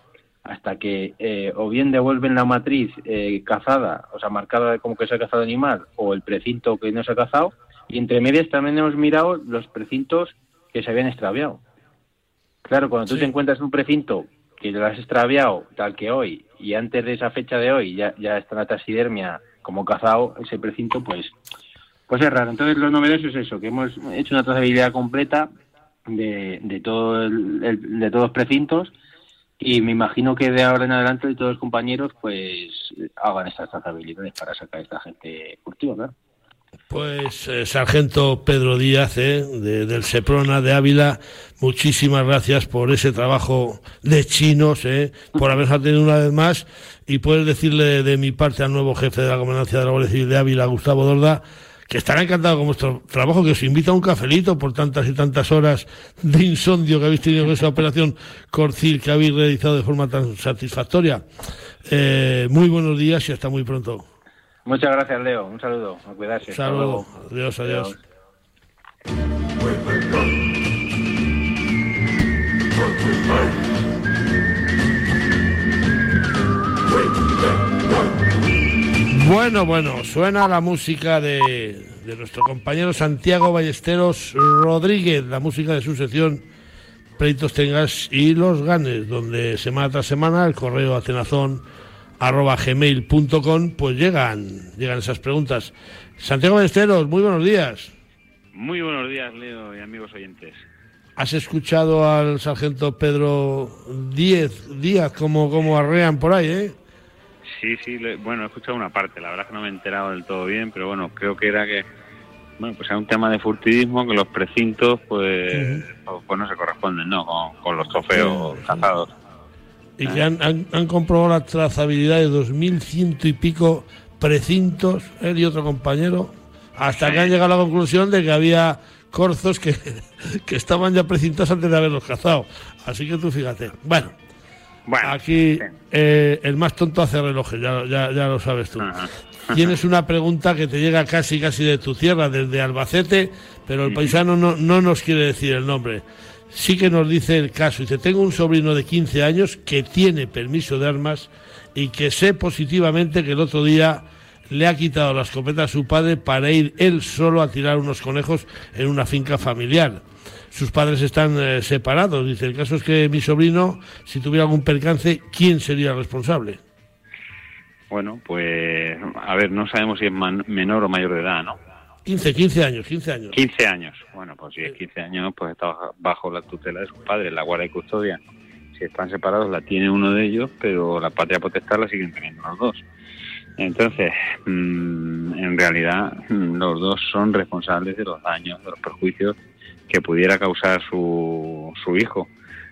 hasta que eh, o bien devuelven la matriz eh, cazada, o sea, marcada como que se ha cazado animal, o el precinto que no se ha cazado, y entre medias también hemos mirado los precintos que se habían extraviado. Claro, cuando tú Sí. te encuentras un precinto que lo has extraviado tal que hoy y antes de esa fecha de hoy ya, ya está la taxidermia como cazado ese precinto, pues pues es raro. Entonces lo novedoso es eso, que hemos hecho una trazabilidad completa de, de todo el- el- de todos los precintos y me imagino que de ahora en adelante todos los compañeros pues hagan estas trazabilidades para sacar a esta gente furtiva, claro. Pues, eh, Sargento Pedro Díaz, eh, de- del Seprona de Ávila, muchísimas gracias por ese trabajo de chinos, eh, por habernos atendido una vez más y puedes decirle de mi parte al nuevo jefe de la Comandancia de la Guardia Civil de Ávila, Gustavo Dorda, que estará encantado con vuestro trabajo, que os invita a un cafelito por tantas y tantas horas de insomnio que habéis tenido con esa operación Corcil que habéis realizado de forma tan satisfactoria. Eh, muy buenos días y hasta muy pronto. Muchas gracias, Leo. Un saludo. A cuidarse. Saludo. Adiós, adiós. adiós. Bueno, bueno, suena la música de, de nuestro compañero Santiago Ballesteros Rodríguez, la música de su sección Pleitos Tengas y los Ganes, donde semana tras semana el correo atenazón arroba gmail.com pues llegan, llegan esas preguntas. Santiago Ballesteros, muy buenos días. Muy buenos días, Leo y amigos oyentes. ¿Has escuchado al sargento Pedro Díez, Díaz como, como arrean por ahí, eh? Sí, sí, bueno, he escuchado una parte, la verdad es que no me he enterado del todo bien, pero bueno, creo que era que, bueno, pues era un tema de furtivismo, que los precintos, pues, pues, no se corresponden, ¿no? Con, los trofeos cazados. Y que han, han, comprobado la trazabilidad de 2.100 y pico precintos, él y otro compañero, hasta que han llegado a la conclusión de que había corzos que, que estaban ya precintados antes de haberlos cazado. Así que tú fíjate. Bueno, Aquí eh, el más tonto hace relojes, ya, ya, ya lo sabes tú. Tienes una pregunta que te llega casi casi de tu tierra, desde Albacete, pero el paisano no, no nos quiere decir el nombre. Sí que nos dice el caso. Dice, tengo un sobrino de 15 años que tiene permiso de armas y que sé positivamente que el otro día le ha quitado la escopeta a su padre para ir él solo a tirar unos conejos en una finca familiar sus padres están eh, separados. Dice, el caso es que mi sobrino, si tuviera algún percance, ¿quién sería responsable? Bueno, pues, a ver, no sabemos si es menor o mayor de edad, ¿no? 15, 15 años, 15 años. 15 años. Bueno, pues si es 15 años, pues está bajo la tutela de sus padres, la guardia y custodia. Si están separados, la tiene uno de ellos, pero la patria potestad la siguen teniendo los dos. Entonces, mm, en realidad, mm, los dos son responsables de los daños, de los perjuicios que pudiera causar su, su hijo.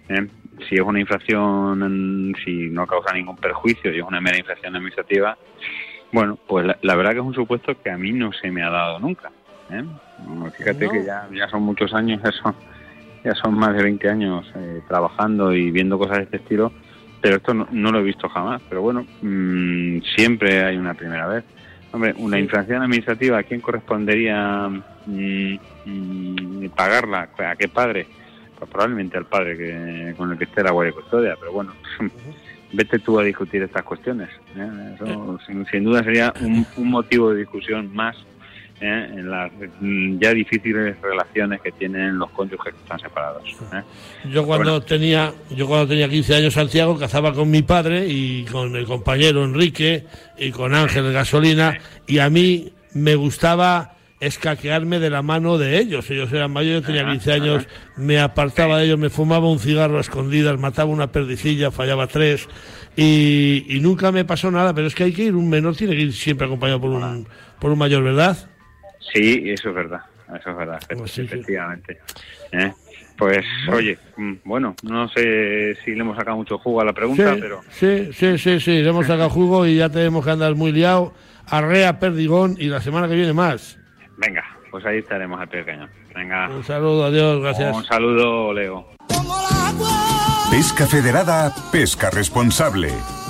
¿eh? Si es una infracción, si no causa ningún perjuicio y es una mera infracción administrativa, bueno, pues la, verdad que es un supuesto que a mí no se me ha dado nunca. ¿eh? Fíjate que ya, ya son muchos años, ya son, ya son más de 20 años eh, trabajando y viendo cosas de este estilo, pero esto no, lo he visto jamás. Pero bueno, mm, siempre hay una primera vez. Hombre, una infracción administrativa, ¿a quién correspondería mm, mm, pagarla? ¿A qué padre? Pues probablemente al padre que, con el que esté la guardia custodia, pero bueno, vete tú a discutir estas cuestiones. ¿eh? Eso, sin, duda sería un, motivo de discusión más ¿eh? en las mm, ya difíciles relaciones que tienen los cónyuges que están separados. ¿eh? Yo cuando tenía yo cuando tenía 15 años Santiago cazaba con mi padre y con el compañero Enrique y con Ángel Gasolina y a mí me gustaba escaquearme de la mano de ellos. Ellos eran mayores, yo tenía 15 años, me apartaba de ellos, me fumaba un cigarro a escondidas, mataba una perdicilla, fallaba tres y, y, nunca me pasó nada, pero es que hay que ir, un menor tiene que ir siempre acompañado por un, por un mayor, ¿verdad? Sí, eso es verdad, eso es verdad, pues efectivamente. ¿Eh? Pues oye, mm, bueno, no sé si le hemos sacado mucho jugo a la pregunta, pero... Sí, sí, sí, sí, le hemos sacado jugo y ya tenemos que andar muy liado. Arrea, Perdigón y la semana que viene más. Venga, pues ahí estaremos al pequeño. Venga. Un saludo, adiós, gracias. Un saludo, Leo. Pesca Federada, pesca responsable.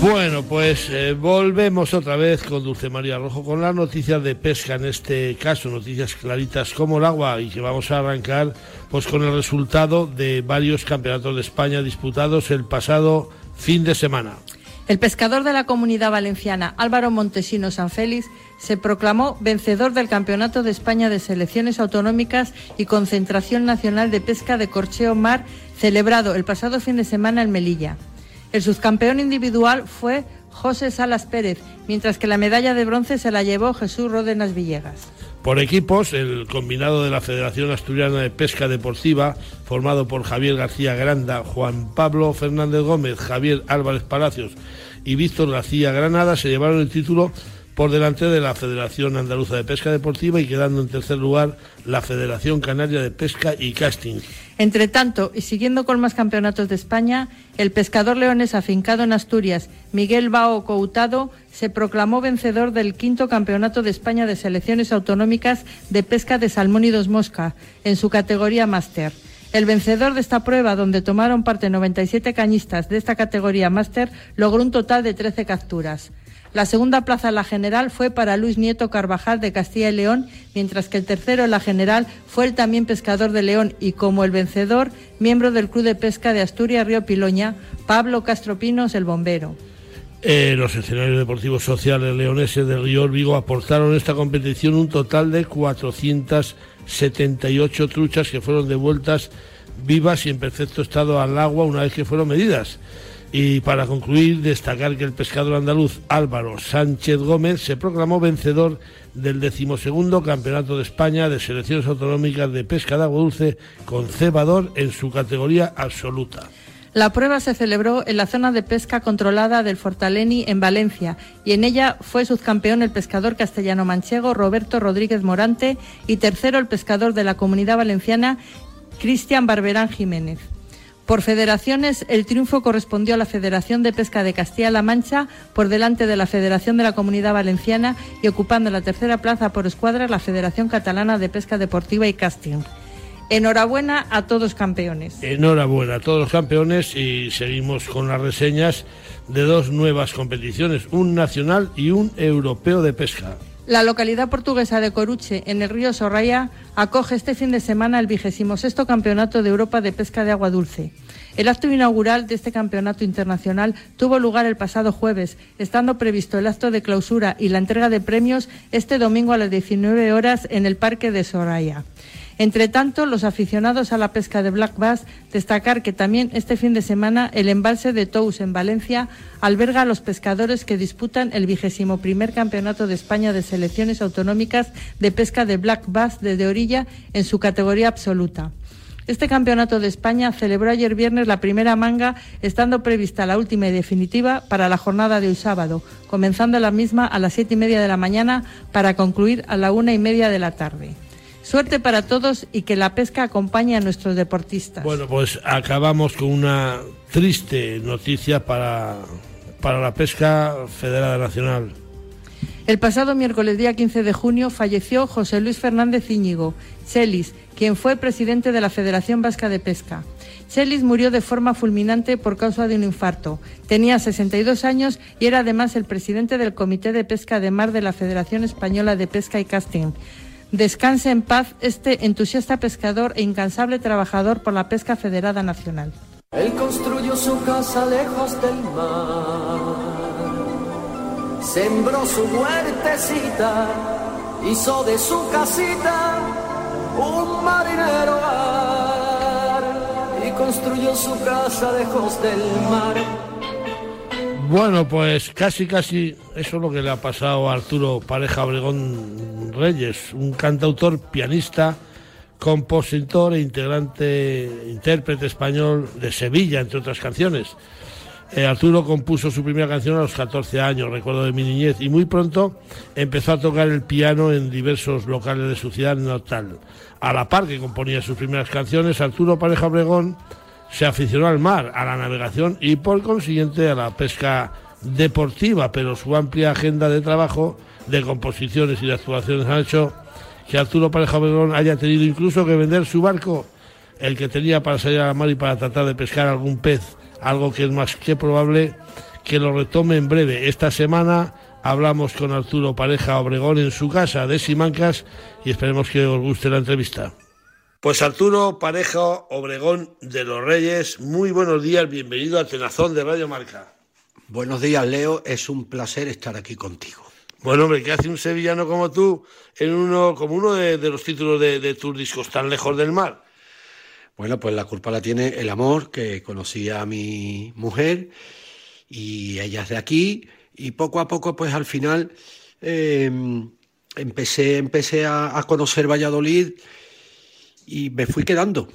Bueno, pues eh, volvemos otra vez con Dulce María Rojo con las noticias de pesca, en este caso noticias claritas como el agua y que vamos a arrancar pues con el resultado de varios campeonatos de España disputados el pasado fin de semana. El pescador de la comunidad valenciana Álvaro Montesino San Félix se proclamó vencedor del Campeonato de España de Selecciones Autonómicas y Concentración Nacional de Pesca de Corcheo Mar celebrado el pasado fin de semana en Melilla. El subcampeón individual fue José Salas Pérez, mientras que la medalla de bronce se la llevó Jesús Ródenas Villegas. Por equipos, el combinado de la Federación Asturiana de Pesca Deportiva, formado por Javier García Granda, Juan Pablo Fernández Gómez, Javier Álvarez Palacios y Víctor García Granada, se llevaron el título por delante de la Federación Andaluza de Pesca Deportiva y quedando en tercer lugar la Federación Canaria de Pesca y Casting. Entre tanto, y siguiendo con más campeonatos de España, el pescador leones afincado en Asturias, Miguel Bao Coutado, se proclamó vencedor del quinto Campeonato de España de Selecciones Autonómicas de Pesca de Salmónidos Mosca, en su categoría máster. El vencedor de esta prueba, donde tomaron parte 97 cañistas de esta categoría máster, logró un total de 13 capturas. La segunda plaza en la general fue para Luis Nieto Carvajal de Castilla y León, mientras que el tercero en la general fue el también pescador de León y como el vencedor, miembro del Club de Pesca de Asturias Río Piloña, Pablo Castro Pinos, el bombero. Eh, los escenarios deportivos sociales leoneses del Río Vigo aportaron en esta competición un total de 478 truchas que fueron devueltas vivas y en perfecto estado al agua una vez que fueron medidas. Y para concluir, destacar que el pescador andaluz Álvaro Sánchez Gómez se proclamó vencedor del decimosegundo Campeonato de España de Selecciones Autonómicas de Pesca de Agua Dulce con cebador en su categoría absoluta. La prueba se celebró en la zona de pesca controlada del Fortaleni en Valencia y en ella fue subcampeón el pescador castellano manchego Roberto Rodríguez Morante y tercero el pescador de la Comunidad Valenciana Cristian Barberán Jiménez. Por federaciones, el triunfo correspondió a la Federación de Pesca de Castilla-La Mancha por delante de la Federación de la Comunidad Valenciana y ocupando la tercera plaza por escuadra la Federación Catalana de Pesca Deportiva y Casting. Enhorabuena a todos campeones. Enhorabuena a todos los campeones y seguimos con las reseñas de dos nuevas competiciones, un nacional y un europeo de pesca. La localidad portuguesa de Coruche, en el río Sorraya, acoge este fin de semana el vigésimo sexto Campeonato de Europa de Pesca de Agua Dulce. El acto inaugural de este campeonato internacional tuvo lugar el pasado jueves, estando previsto el acto de clausura y la entrega de premios este domingo a las 19 horas en el Parque de Soraya. Entre tanto, los aficionados a la pesca de black bass destacar que también este fin de semana el embalse de Tous en Valencia alberga a los pescadores que disputan el vigésimo primer campeonato de España de selecciones autonómicas de pesca de black bass desde orilla en su categoría absoluta. Este campeonato de España celebró ayer viernes la primera manga, estando prevista la última y definitiva para la jornada de hoy sábado, comenzando la misma a las siete y media de la mañana para concluir a la una y media de la tarde. Suerte para todos y que la pesca acompañe a nuestros deportistas. Bueno, pues acabamos con una triste noticia para, para la pesca federada nacional. El pasado miércoles día 15 de junio falleció José Luis Fernández Íñigo, Chelis, quien fue presidente de la Federación Vasca de Pesca. Chelis murió de forma fulminante por causa de un infarto. Tenía 62 años y era además el presidente del Comité de Pesca de Mar de la Federación Española de Pesca y Casting. Descanse en paz este entusiasta pescador e incansable trabajador por la pesca federada nacional. Él construyó su casa lejos del mar, sembró su huertecita, hizo de su casita un marinero hogar y construyó su casa lejos del mar. Bueno, pues casi, casi eso es lo que le ha pasado a Arturo Pareja Obregón Reyes, un cantautor, pianista, compositor e integrante, intérprete español de Sevilla, entre otras canciones. Eh, Arturo compuso su primera canción a los 14 años, recuerdo de mi niñez, y muy pronto empezó a tocar el piano en diversos locales de su ciudad natal. A la par que componía sus primeras canciones, Arturo Pareja Obregón se aficionó al mar, a la navegación y por consiguiente a la pesca deportiva, pero su amplia agenda de trabajo, de composiciones y de actuaciones ha hecho que Arturo Pareja Obregón haya tenido incluso que vender su barco, el que tenía para salir a la mar y para tratar de pescar algún pez, algo que es más que probable que lo retome en breve. Esta semana hablamos con Arturo Pareja Obregón en su casa de Simancas y esperemos que os guste la entrevista. Pues Arturo Pareja Obregón de los Reyes, muy buenos días, bienvenido a Tenazón de Radio Marca. Buenos días, Leo, es un placer estar aquí contigo. Bueno, hombre, ¿qué hace un sevillano como tú en uno, como uno de, de los títulos de, de, tus discos tan lejos del mar? Bueno, pues la culpa la tiene el amor, que conocí a mi mujer y ella es de aquí y poco a poco, pues al final eh, empecé, empecé a, a conocer Valladolid y me fui quedando.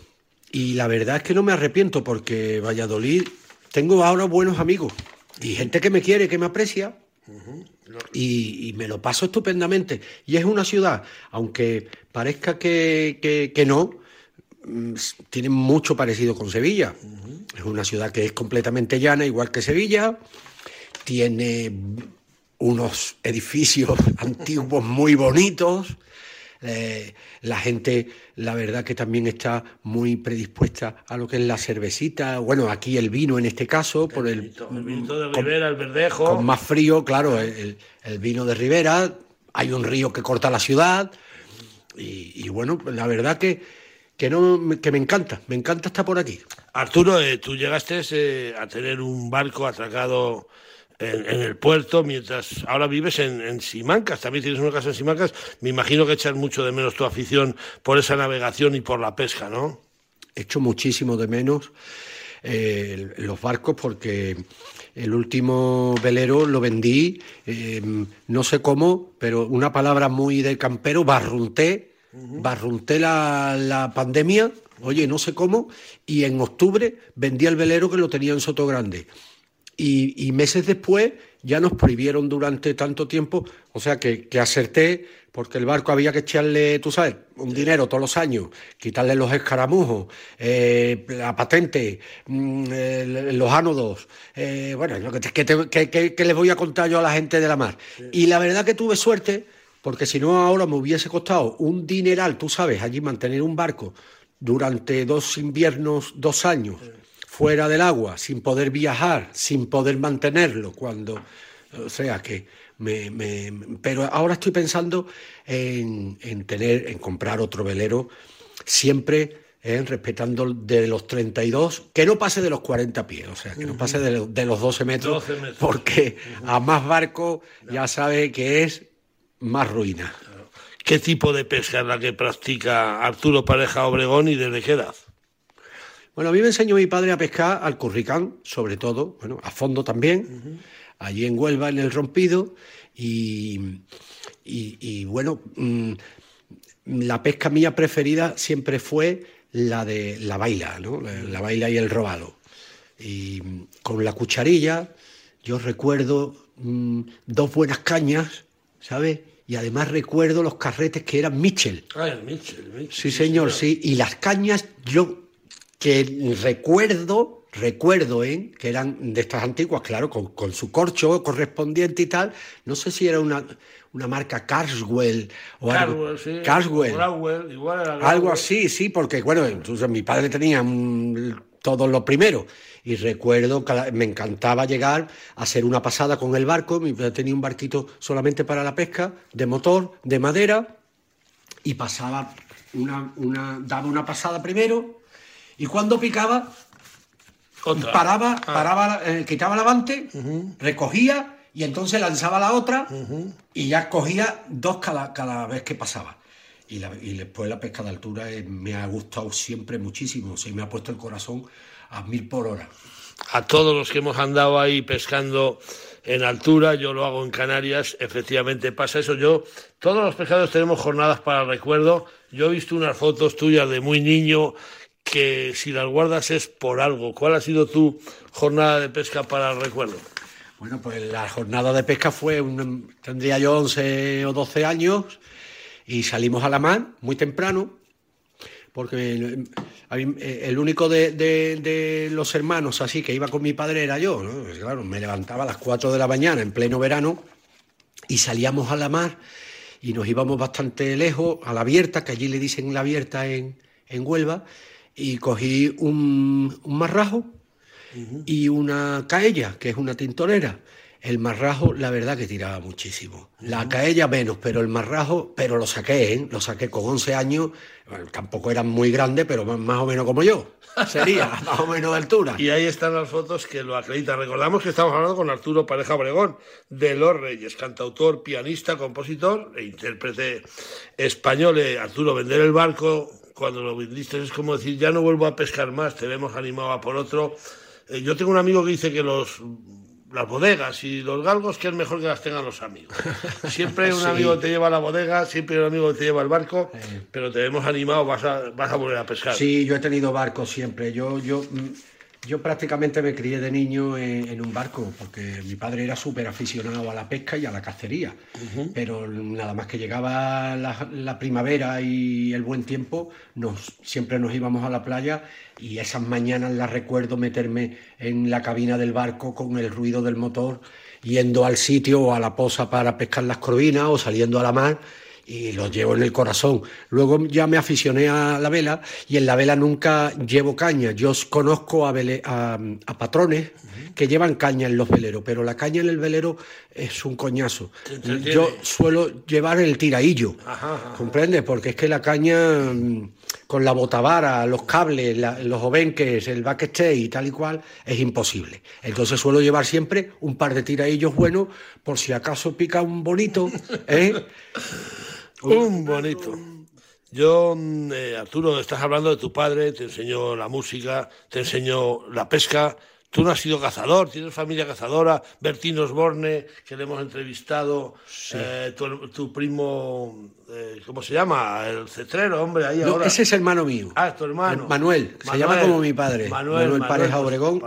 Y la verdad es que no me arrepiento porque Valladolid tengo ahora buenos amigos y gente que me quiere, que me aprecia y, y me lo paso estupendamente. Y es una ciudad, aunque parezca que, que- que no, mm, tiene mucho parecido con Sevilla. Es una ciudad que es completamente llana, igual que Sevilla. Tiene unos edificios antiguos muy bonitos. Eh, la gente, la verdad que también está muy predispuesta a lo que es la cervecita, bueno, aquí el vino en este caso, por el, El vinito de con- Rivera, el verdejo. con más frío, claro, el, el vino de Ribera, hay un río que corta la ciudad y, y bueno, la verdad que, que, no, que me encanta, me encanta estar por aquí. Arturo, eh, tú llegaste eh, a tener un barco atracado en, en el puerto, mientras ahora vives en, en Simancas, también tienes una casa en Simancas. Me imagino que echas mucho de menos tu afición por esa navegación y por la pesca, ¿no? Echo muchísimo de menos eh, los barcos porque el último velero lo vendí, eh, no sé cómo, pero una palabra muy de campero, barrunté, barrunté la, la pandemia, oye, no sé cómo, y en octubre vendí el velero que lo tenía en Soto Grande. Y, y meses después ya nos prohibieron durante tanto tiempo, o sea que, que acerté, porque el barco había que echarle, tú sabes, un dinero todos los años, quitarle los escaramujos, eh, la patente, mm, los ánodos, eh, bueno, lo que, te- que te- que- que- que les voy a contar yo a la gente de la mar. Y la verdad que tuve suerte, porque si no ahora me hubiese costado un dineral, tú sabes, allí mantener un barco durante dos inviernos, dos años fuera del agua, sin poder viajar, sin poder mantenerlo, cuando, o sea que, me, me- pero ahora estoy pensando en, en tener, en comprar otro velero, siempre eh, respetando de los 32, que no pase de los 40 pies, o sea, que no pase de, de los 12 metros, 12 metros. porque a más barco ya sabe que es más ruina. ¿Qué tipo de pesca es la que practica Arturo Pareja Obregón y desde qué edad? Bueno, a mí me enseñó mi padre a pescar al curricán, sobre todo, bueno, a fondo también, allí en Huelva, en el Rompido, y, y- y, bueno, mm, la pesca mía preferida siempre fue la de la baila, ¿no? La, la baila y el robalo. Y mm, con la cucharilla, yo recuerdo mm, dos buenas cañas, ¿sabes? Y además recuerdo los carretes que eran Mitchell. Ah, el Mitchell, el Mitchell. Sí, señor, sí. Y las cañas, yo que recuerdo, recuerdo, ¿eh? que eran de estas antiguas, claro, con, con su corcho correspondiente y tal. No sé si era una, una marca Carswell o algo. Carswell, sí. Carswell. Igual era Algo así, sí, porque bueno, entonces mi padre tenía mm, todo lo primero. Y recuerdo que me encantaba llegar a hacer una pasada con el barco. Mi padre tenía un barquito solamente para la pesca, de motor, de madera, y pasaba una, una, daba una pasada primero, y cuando picaba, Otra. paraba, Ah. paraba, eh, quitaba la vante, recogía y entonces lanzaba la otra y ya cogía dos cada, cada vez que pasaba. Y, la- y después la pesca de altura eh, me ha gustado siempre muchísimo, se me ha puesto el corazón a mil por hora. a todos los que hemos andado ahí pescando en altura, yo lo hago en Canarias, efectivamente pasa eso. Yo, todos los pescadores tenemos jornadas para el recuerdo. Yo he visto unas fotos tuyas de muy niño que si las guardas es por algo. ¿Cuál ha sido tu jornada de pesca para el recuerdo? Bueno, pues la jornada de pesca fue, un- tendría yo 11 o 12 años y salimos a la mar muy temprano, porque eh, eh, el único de, de- los hermanos así que iba con mi padre era yo. Pues claro, me levantaba a las 4 de la mañana en pleno verano y salíamos a la mar y nos íbamos bastante lejos, a la abierta, que allí le dicen la abierta en, en Huelva, y cogí un, un marrajo y una caella, que es una tintorera. El marrajo, la verdad que tiraba muchísimo. La caella menos, pero el marrajo, pero lo saqué, ¿eh? Lo saqué con 11 años. Bueno, tampoco eran muy grandes, pero más, más o menos como yo. Sería, más o menos de altura. Y ahí están las fotos que lo acreditan. Recordamos que estamos hablando con Arturo Pareja Obregón, de Los Reyes, cantautor, pianista, compositor e intérprete español. Eh, Arturo, vender el barco cuando lo vendiste es como decir, ya no vuelvo a pescar más, te vemos animado a por otro. Eh, yo tengo un amigo que dice que los las bodegas y los galgos que es mejor que las tengan los amigos. Siempre un Sí. amigo te lleva a la bodega, siempre un amigo te lleva al barco, pero te vemos animado, vas a, vas a volver a pescar. Sí, yo he tenido barcos siempre. Yo, yo, mm, Yo prácticamente me crié de niño en, en un barco, porque mi padre era súper aficionado a la pesca y a la cacería. Pero nada más que llegaba la, la primavera y el buen tiempo, nos, siempre nos íbamos a la playa y esas mañanas las recuerdo meterme en la cabina del barco con el ruido del motor, yendo al sitio o a la posa para pescar las corvinas o saliendo a la mar y lo llevo en el corazón. Luego ya me aficioné a la vela y en la vela nunca llevo caña. Yo conozco a, vele- a- a patrones que llevan caña en los veleros, pero la caña en el velero es un coñazo. Yo suelo llevar el tiraillo, ¿comprendes? Porque es que la caña mm, con la botavara, los cables, la- los obenques, el backstay y tal y cual, es imposible. Entonces suelo llevar siempre un par de tiraillos buenos por si acaso pica un bonito, ¿eh? Un bonito. Yo, mm, eh, Arturo, estás hablando de tu padre, te enseñó la música, te enseñó la pesca. Tú no has sido cazador, tienes familia cazadora. Bertín Osborne, que le hemos entrevistado, eh, tu, tu primo, eh, ¿cómo se llama? El cetrero, hombre, ahí No, ahora. ese es hermano mío. Ah, tu hermano. Manuel, se llama como mi padre. Manuel Pareja pues, Obregón,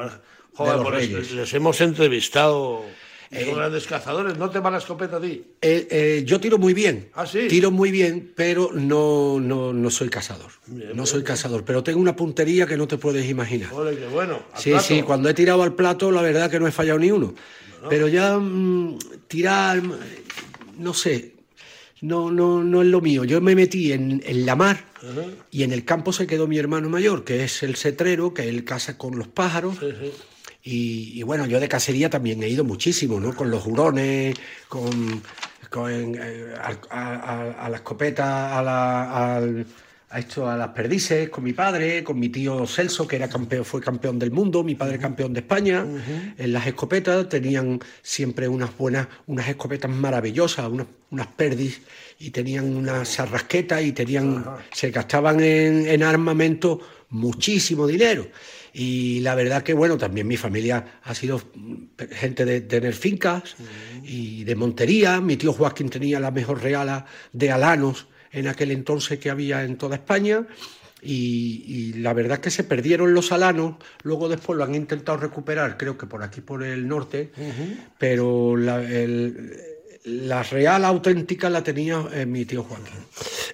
Joder, los les- Reyes. les hemos entrevistado. Y Son Eh, grandes cazadores. ¿No te va la escopeta a ti? Eh, eh, yo tiro muy bien. Ah, sí. Tiro muy bien, pero no, no, no soy cazador. no soy cazador, pero tengo una puntería que no te puedes imaginar. Ole, qué bueno. al Sí, plato. sí, cuando he tirado al plato, la verdad que no he fallado ni uno. Pero ya mm, tirar, no sé, no, no, no es lo mío. Yo me metí en, en la mar y en el campo se quedó mi hermano mayor, que es el cetrero, que él caza con los pájaros. Sí, sí. Y, y bueno, yo de cacería también he ido muchísimo, ¿no? Con los hurones, con, con, eh, a, a- a la escopeta, a, la, al- a esto, a las perdices, con mi padre, con mi tío Celso, que era campeón, fue campeón del mundo, mi padre campeón de España. En las escopetas tenían siempre unas buenas, unas escopetas maravillosas, unas, unas perdis, y tenían unas sarrasquetas y tenían, se gastaban en, en armamento muchísimo dinero. Y la verdad que, bueno, también mi familia ha sido gente de tener fincas y de montería. Mi tío Joaquín tenía la mejor reala de alanos en aquel entonces que había en toda España. Y, y la verdad que se perdieron los alanos, luego después lo han intentado recuperar, creo que por aquí, por el norte, pero la, el- la real auténtica la tenía eh, mi tío Joaquín.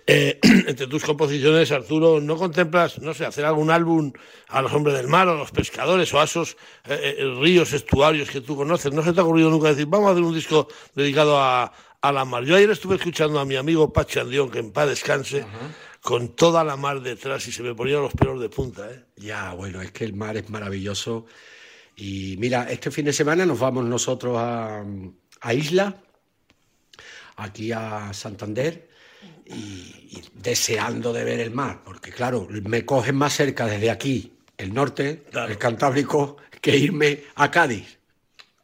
Eh, entre tus composiciones, Arturo, ¿no contemplas, no sé, hacer algún álbum a los hombres del mar, a los pescadores, o a esos eh, eh, ríos, estuarios que tú conoces? ¿No se te ha ocurrido nunca decir, vamos a hacer un disco dedicado a, a la mar? Yo ayer estuve escuchando a mi amigo Pachi Andión, que en paz descanse, con toda la mar detrás y se me ponían los pelos de punta, ¿eh? Ya, bueno, es que el mar es maravilloso. Y mira, este fin de semana nos vamos nosotros a, a Isla, aquí a Santander, y, y deseando de ver el mar, porque claro, me cogen más cerca desde aquí, el norte, el Cantábrico, que irme a Cádiz.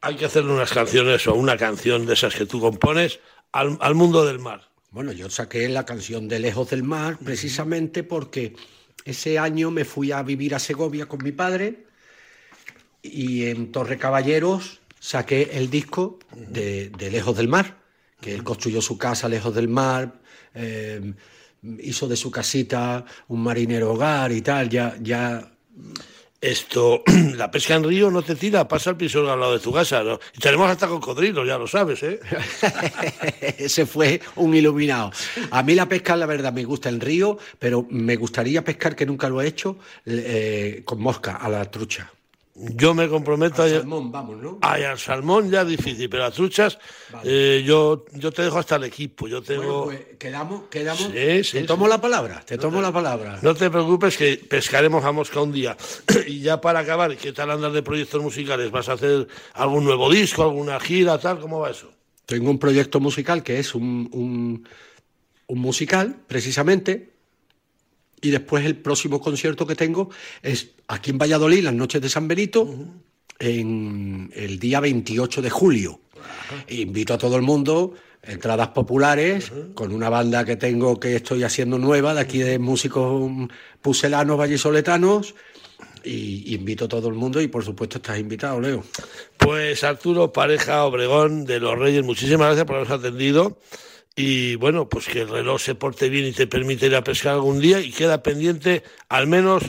Hay que hacerle unas canciones o una canción de esas que tú compones al, al mundo del mar. Bueno, yo saqué la canción de Lejos del Mar precisamente porque ese año me fui a vivir a Segovia con mi padre y en Torre Caballeros saqué el disco de, de Lejos del Mar, que él construyó su casa lejos del mar, eh, hizo de su casita un marinero hogar y tal, ya, ya Esto, la pesca en río no te tira, pasa el piso al lado de tu casa. ¿no? Y tenemos hasta cocodrilos, ya lo sabes, ¿eh? Ese fue un iluminado. A mí la pesca, la verdad, me gusta en río, pero me gustaría pescar, que nunca lo he hecho, eh, con mosca, a la trucha. Yo me comprometo a... Salmón, vamos, ¿no? Ay, al salmón ya es difícil, pero a truchas eh, yo, yo te dejo hasta el equipo. Yo tengo... Bueno, pues quedamos, quedamos. Sí, sí, te tomo sí. la palabra, te tomo la palabra. No te preocupes que pescaremos a mosca un día. y ya para acabar, ¿qué tal andas de proyectos musicales? ¿Vas a hacer algún nuevo disco, alguna gira, tal? ¿Cómo va eso? Tengo un proyecto musical que es un, un, un musical, precisamente, y después el próximo concierto que tengo es aquí en Valladolid, las noches de San Benito, en el día 28 de julio. Invito a todo el mundo, entradas populares, con una banda que tengo que estoy haciendo nueva, de aquí de músicos puselanos, vallisoletanos, y invito a todo el mundo y por supuesto estás invitado, Leo. Pues Arturo Pareja Obregón de Los Reyes, muchísimas gracias por habernos atendido. Y bueno, pues que el reloj se porte bien y te permite ir a pescar algún día y queda pendiente al menos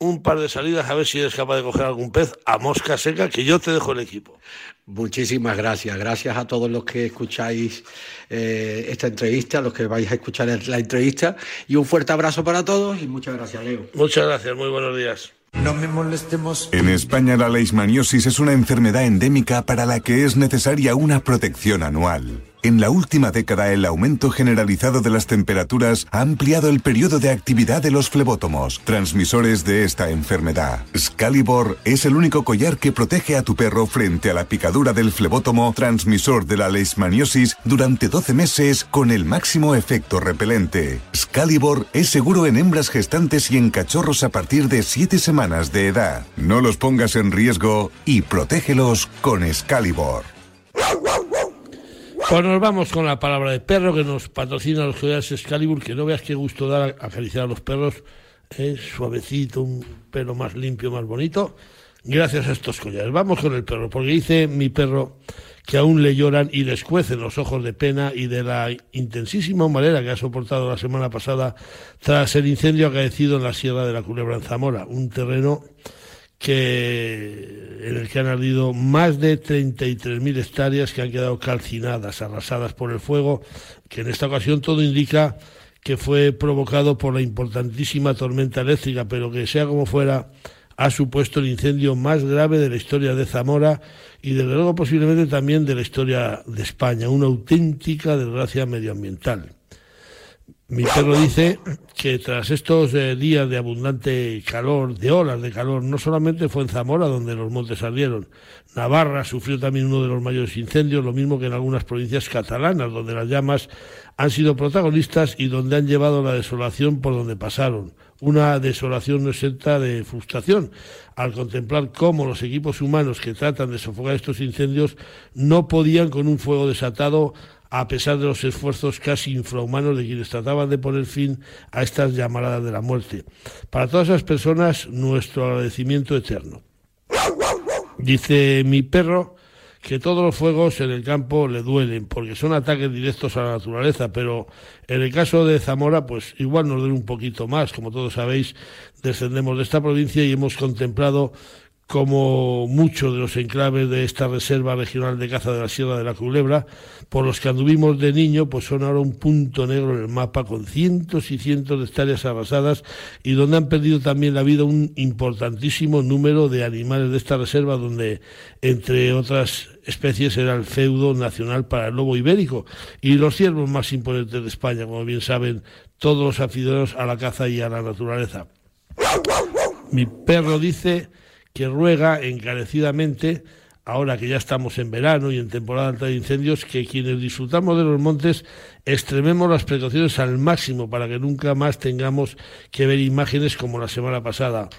un par de salidas a ver si eres capaz de coger algún pez a mosca seca, que yo te dejo el equipo. Muchísimas gracias. Gracias a todos los que escucháis eh, esta entrevista, a los que vais a escuchar la entrevista. Y un fuerte abrazo para todos y muchas gracias, Leo. Muchas gracias, muy buenos días. No me molestemos. En España la leishmaniosis es una enfermedad endémica para la que es necesaria una protección anual. En la última década, el aumento generalizado de las temperaturas ha ampliado el periodo de actividad de los flebótomos, transmisores de esta enfermedad. Scalibor es el único collar que protege a tu perro frente a la picadura del flebótomo, transmisor de la leishmaniosis, durante 12 meses con el máximo efecto repelente. Scalibor es seguro en hembras gestantes y en cachorros a partir de 7 semanas de edad. No los pongas en riesgo y protégelos con Scalibor. Pues nos vamos con la palabra de perro que nos patrocina los collares Excalibur, que no veas qué gusto dar acariciar a los perros, es suavecito, un pelo más limpio, más bonito, gracias a estos collares. Vamos con el perro, porque dice mi perro que aún le lloran y le escuecen los ojos de pena y de la intensísima humareda que ha soportado la semana pasada tras el incendio acaecido en la Sierra de la Culebra en Zamora, un terreno que, en el que han ardido más de 33.000 hectáreas que han quedado calcinadas, arrasadas por el fuego, que en esta ocasión todo indica que fue provocado por la importantísima tormenta eléctrica, pero que sea como fuera, ha supuesto el incendio más grave de la historia de Zamora y desde luego posiblemente también de la historia de España, una auténtica desgracia medioambiental. Mi perro dice que tras estos eh, días de abundante calor, de olas de calor, no solamente fue en Zamora donde los montes ardieron, Navarra sufrió también uno de los mayores incendios, lo mismo que en algunas provincias catalanas, donde las llamas han sido protagonistas y donde han llevado la desolación por donde pasaron. Una desolación no exenta de frustración al contemplar cómo los equipos humanos que tratan de sofocar estos incendios no podían con un fuego desatado a pesar de los esfuerzos casi infrahumanos de quienes trataban de poner fin a estas llamaradas de la muerte. Para todas esas personas, nuestro agradecimiento eterno. Dice mi perro que todos los fuegos en el campo le duelen, porque son ataques directos a la naturaleza, pero en el caso de Zamora, pues igual nos duele un poquito más. Como todos sabéis, descendemos de esta provincia y hemos contemplado como muchos de los enclaves de esta reserva regional de caza de la Sierra de la Culebra, por los que anduvimos de niño, pues son ahora un punto negro en el mapa, con cientos y cientos de hectáreas arrasadas y donde han perdido también la vida un importantísimo número de animales de esta reserva, donde, entre otras especies, era el feudo nacional para el lobo ibérico y los ciervos más imponentes de España, como bien saben todos los aficionados a la caza y a la naturaleza. Mi perro dice que ruega encarecidamente, ahora que ya estamos en verano y en temporada alta de incendios, que quienes disfrutamos de los montes extrememos las precauciones al máximo para que nunca más tengamos que ver imágenes como la semana pasada.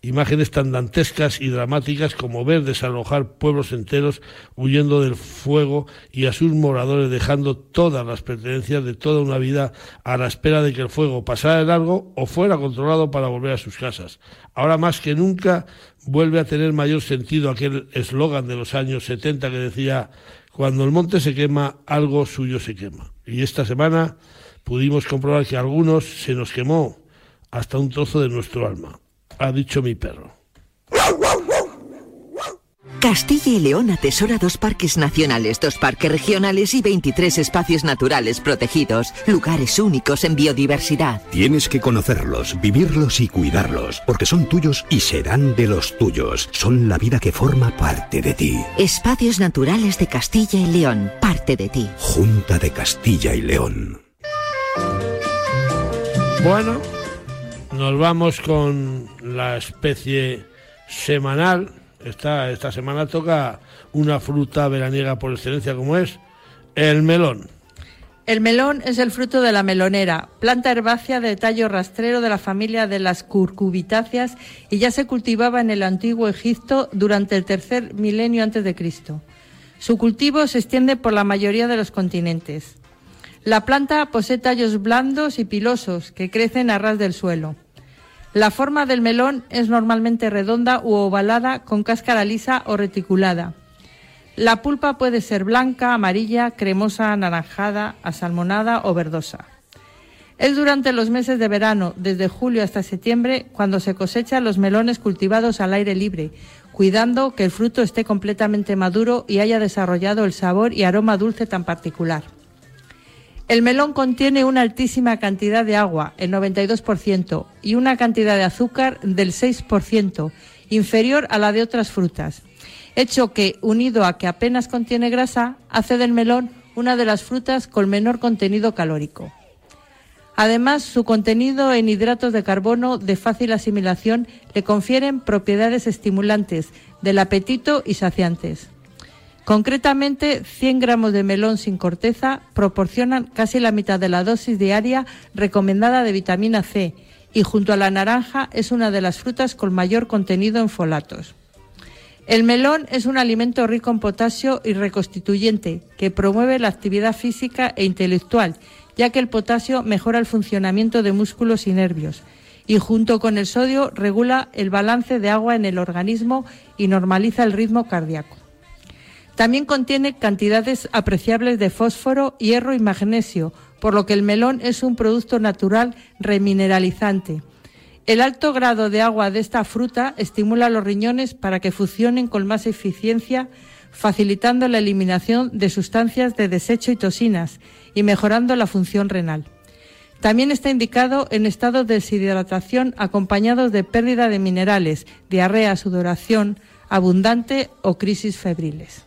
Imágenes tan dantescas y dramáticas como ver desalojar pueblos enteros huyendo del fuego y a sus moradores dejando todas las pertenencias de toda una vida a la espera de que el fuego pasara de largo o fuera controlado para volver a sus casas. Ahora más que nunca vuelve a tener mayor sentido aquel eslogan de los años 70 que decía cuando el monte se quema, algo suyo se quema. Y esta semana pudimos comprobar que a algunos se nos quemó hasta un trozo de nuestro alma, ha dicho mi perro. Castilla y León atesora dos parques nacionales, dos parques regionales y 23 espacios naturales protegidos, lugares únicos en biodiversidad. Tienes que conocerlos, vivirlos y cuidarlos, porque son tuyos y serán de los tuyos. Son la vida que forma parte de ti. Espacios naturales de Castilla y León, parte de ti. Junta de Castilla y León. Bueno, nos vamos con la especie semanal esta, esta semana toca una fruta veraniega por excelencia como es el melón. El melón es el fruto de la melonera, planta herbácea de tallo rastrero de la familia de las curcubitáceas y ya se cultivaba en el antiguo Egipto durante el tercer milenio antes de Cristo. Su cultivo se extiende por la mayoría de los continentes. La planta posee tallos blandos y pilosos que crecen a ras del suelo. La forma del melón es normalmente redonda u ovalada con cáscara lisa o reticulada. La pulpa puede ser blanca, amarilla, cremosa, anaranjada, asalmonada o verdosa. Es durante los meses de verano, desde julio hasta septiembre, cuando se cosechan los melones cultivados al aire libre, cuidando que el fruto esté completamente maduro y haya desarrollado el sabor y aroma dulce tan particular. El melón contiene una altísima cantidad de agua, el 92%, y una cantidad de azúcar del 6%, inferior a la de otras frutas, hecho que, unido a que apenas contiene grasa, hace del melón una de las frutas con menor contenido calórico. Además, su contenido en hidratos de carbono de fácil asimilación le confieren propiedades estimulantes del apetito y saciantes. Concretamente, 100 gramos de melón sin corteza proporcionan casi la mitad de la dosis diaria recomendada de vitamina C y junto a la naranja es una de las frutas con mayor contenido en folatos. El melón es un alimento rico en potasio y reconstituyente que promueve la actividad física e intelectual, ya que el potasio mejora el funcionamiento de músculos y nervios y junto con el sodio regula el balance de agua en el organismo y normaliza el ritmo cardíaco. También contiene cantidades apreciables de fósforo, hierro y magnesio, por lo que el melón es un producto natural remineralizante. El alto grado de agua de esta fruta estimula los riñones para que funcionen con más eficiencia, facilitando la eliminación de sustancias de desecho y toxinas y mejorando la función renal. También está indicado en estados de deshidratación acompañados de pérdida de minerales, diarrea, sudoración abundante o crisis febriles.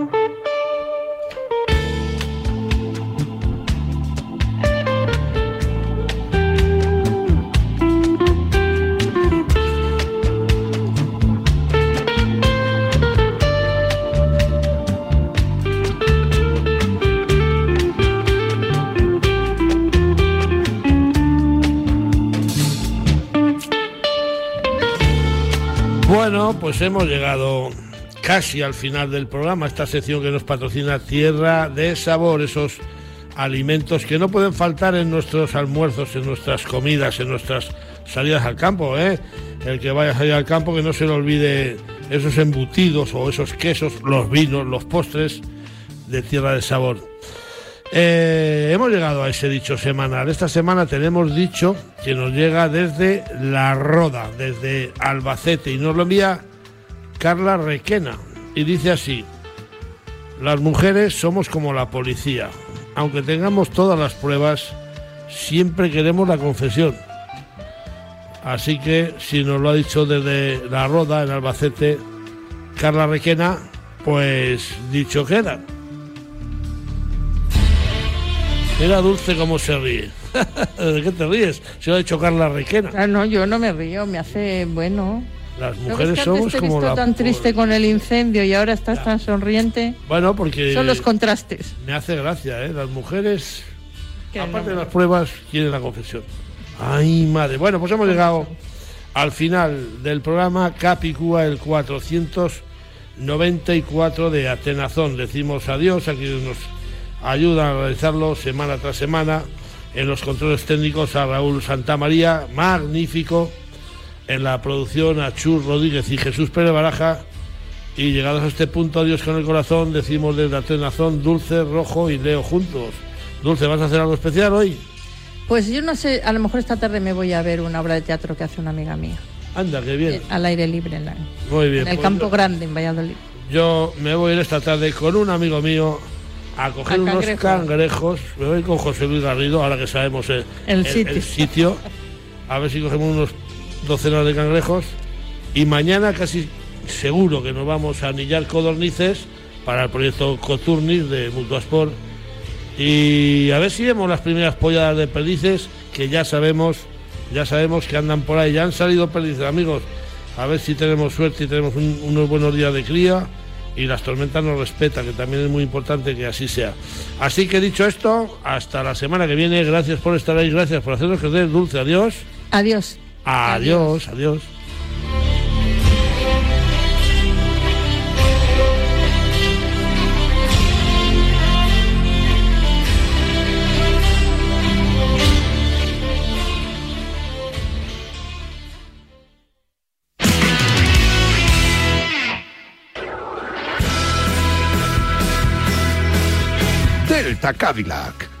Hemos llegado casi al final del programa, esta sección que nos patrocina Tierra de Sabor, esos alimentos que no pueden faltar en nuestros almuerzos, en nuestras comidas, en nuestras salidas al campo. ¿eh? El que vaya a salir al campo que no se le olvide esos embutidos o esos quesos, los vinos, los postres de Tierra de Sabor. Eh, hemos llegado a ese dicho semanal. Esta semana tenemos dicho que nos llega desde La Roda, desde Albacete, y nos lo envía Carla Requena. Y dice así, las mujeres somos como la policía. Aunque tengamos todas las pruebas, siempre queremos la confesión. Así que si nos lo ha dicho desde La Roda, en Albacete, Carla Requena, pues dicho queda. Era dulce como se ríe. ¿De qué te ríes? Se lo ha dicho Carla Requena. Ah, no, yo no me río, me hace bueno. Las ¿No ves mujeres que somos te como visto la... tan triste con el incendio y ahora estás tan sonriente. Bueno, porque Son los contrastes. me hace gracia, ¿eh? Las mujeres, aparte no. de las pruebas, quieren la confesión. Ay, madre. Bueno, pues hemos llegado al final del programa Capicúa, el 494 de Atenazón. Decimos adiós a quienes nos ayudan a realizarlo semana tras semana. En los controles técnicos a Raúl Santamaría, magnífico. En la producción a Chur Rodríguez y Jesús Pérez Baraja. Y llegados a este punto, adiós con el corazón, decimos desde Atenazón, Dulce, Rojo y Leo juntos. Dulce, ¿vas a hacer algo especial hoy? Pues yo no sé, a lo mejor esta tarde me voy a ver una obra de teatro que hace una amiga mía. Anda, qué bien. Al aire libre, en, la- Muy bien. en el pues Campo yo- Grande, en Valladolid. Yo me voy a ir esta tarde con un amigo mío a coger unos cangrejo. cangrejos. Me voy con José Luis Garrido, ahora que sabemos el, El sitio. sitio. A ver si cogemos unos docenas de cangrejos. Y mañana casi seguro que nos vamos a anillar codornices para el proyecto Coturnis de Mutuasport. Y a ver si vemos las primeras polladas de perdices que ya sabemos, ya sabemos que andan por ahí. Ya han salido perdices, amigos. A ver si tenemos suerte y tenemos un- unos buenos días de cría y las tormentas nos respetan, que también es muy importante que así sea. Así que dicho esto, hasta la semana que viene. Gracias por estar ahí, gracias por hacernos crecer. Dulce, adiós. Adiós adiós. adiós. Delta Cadillac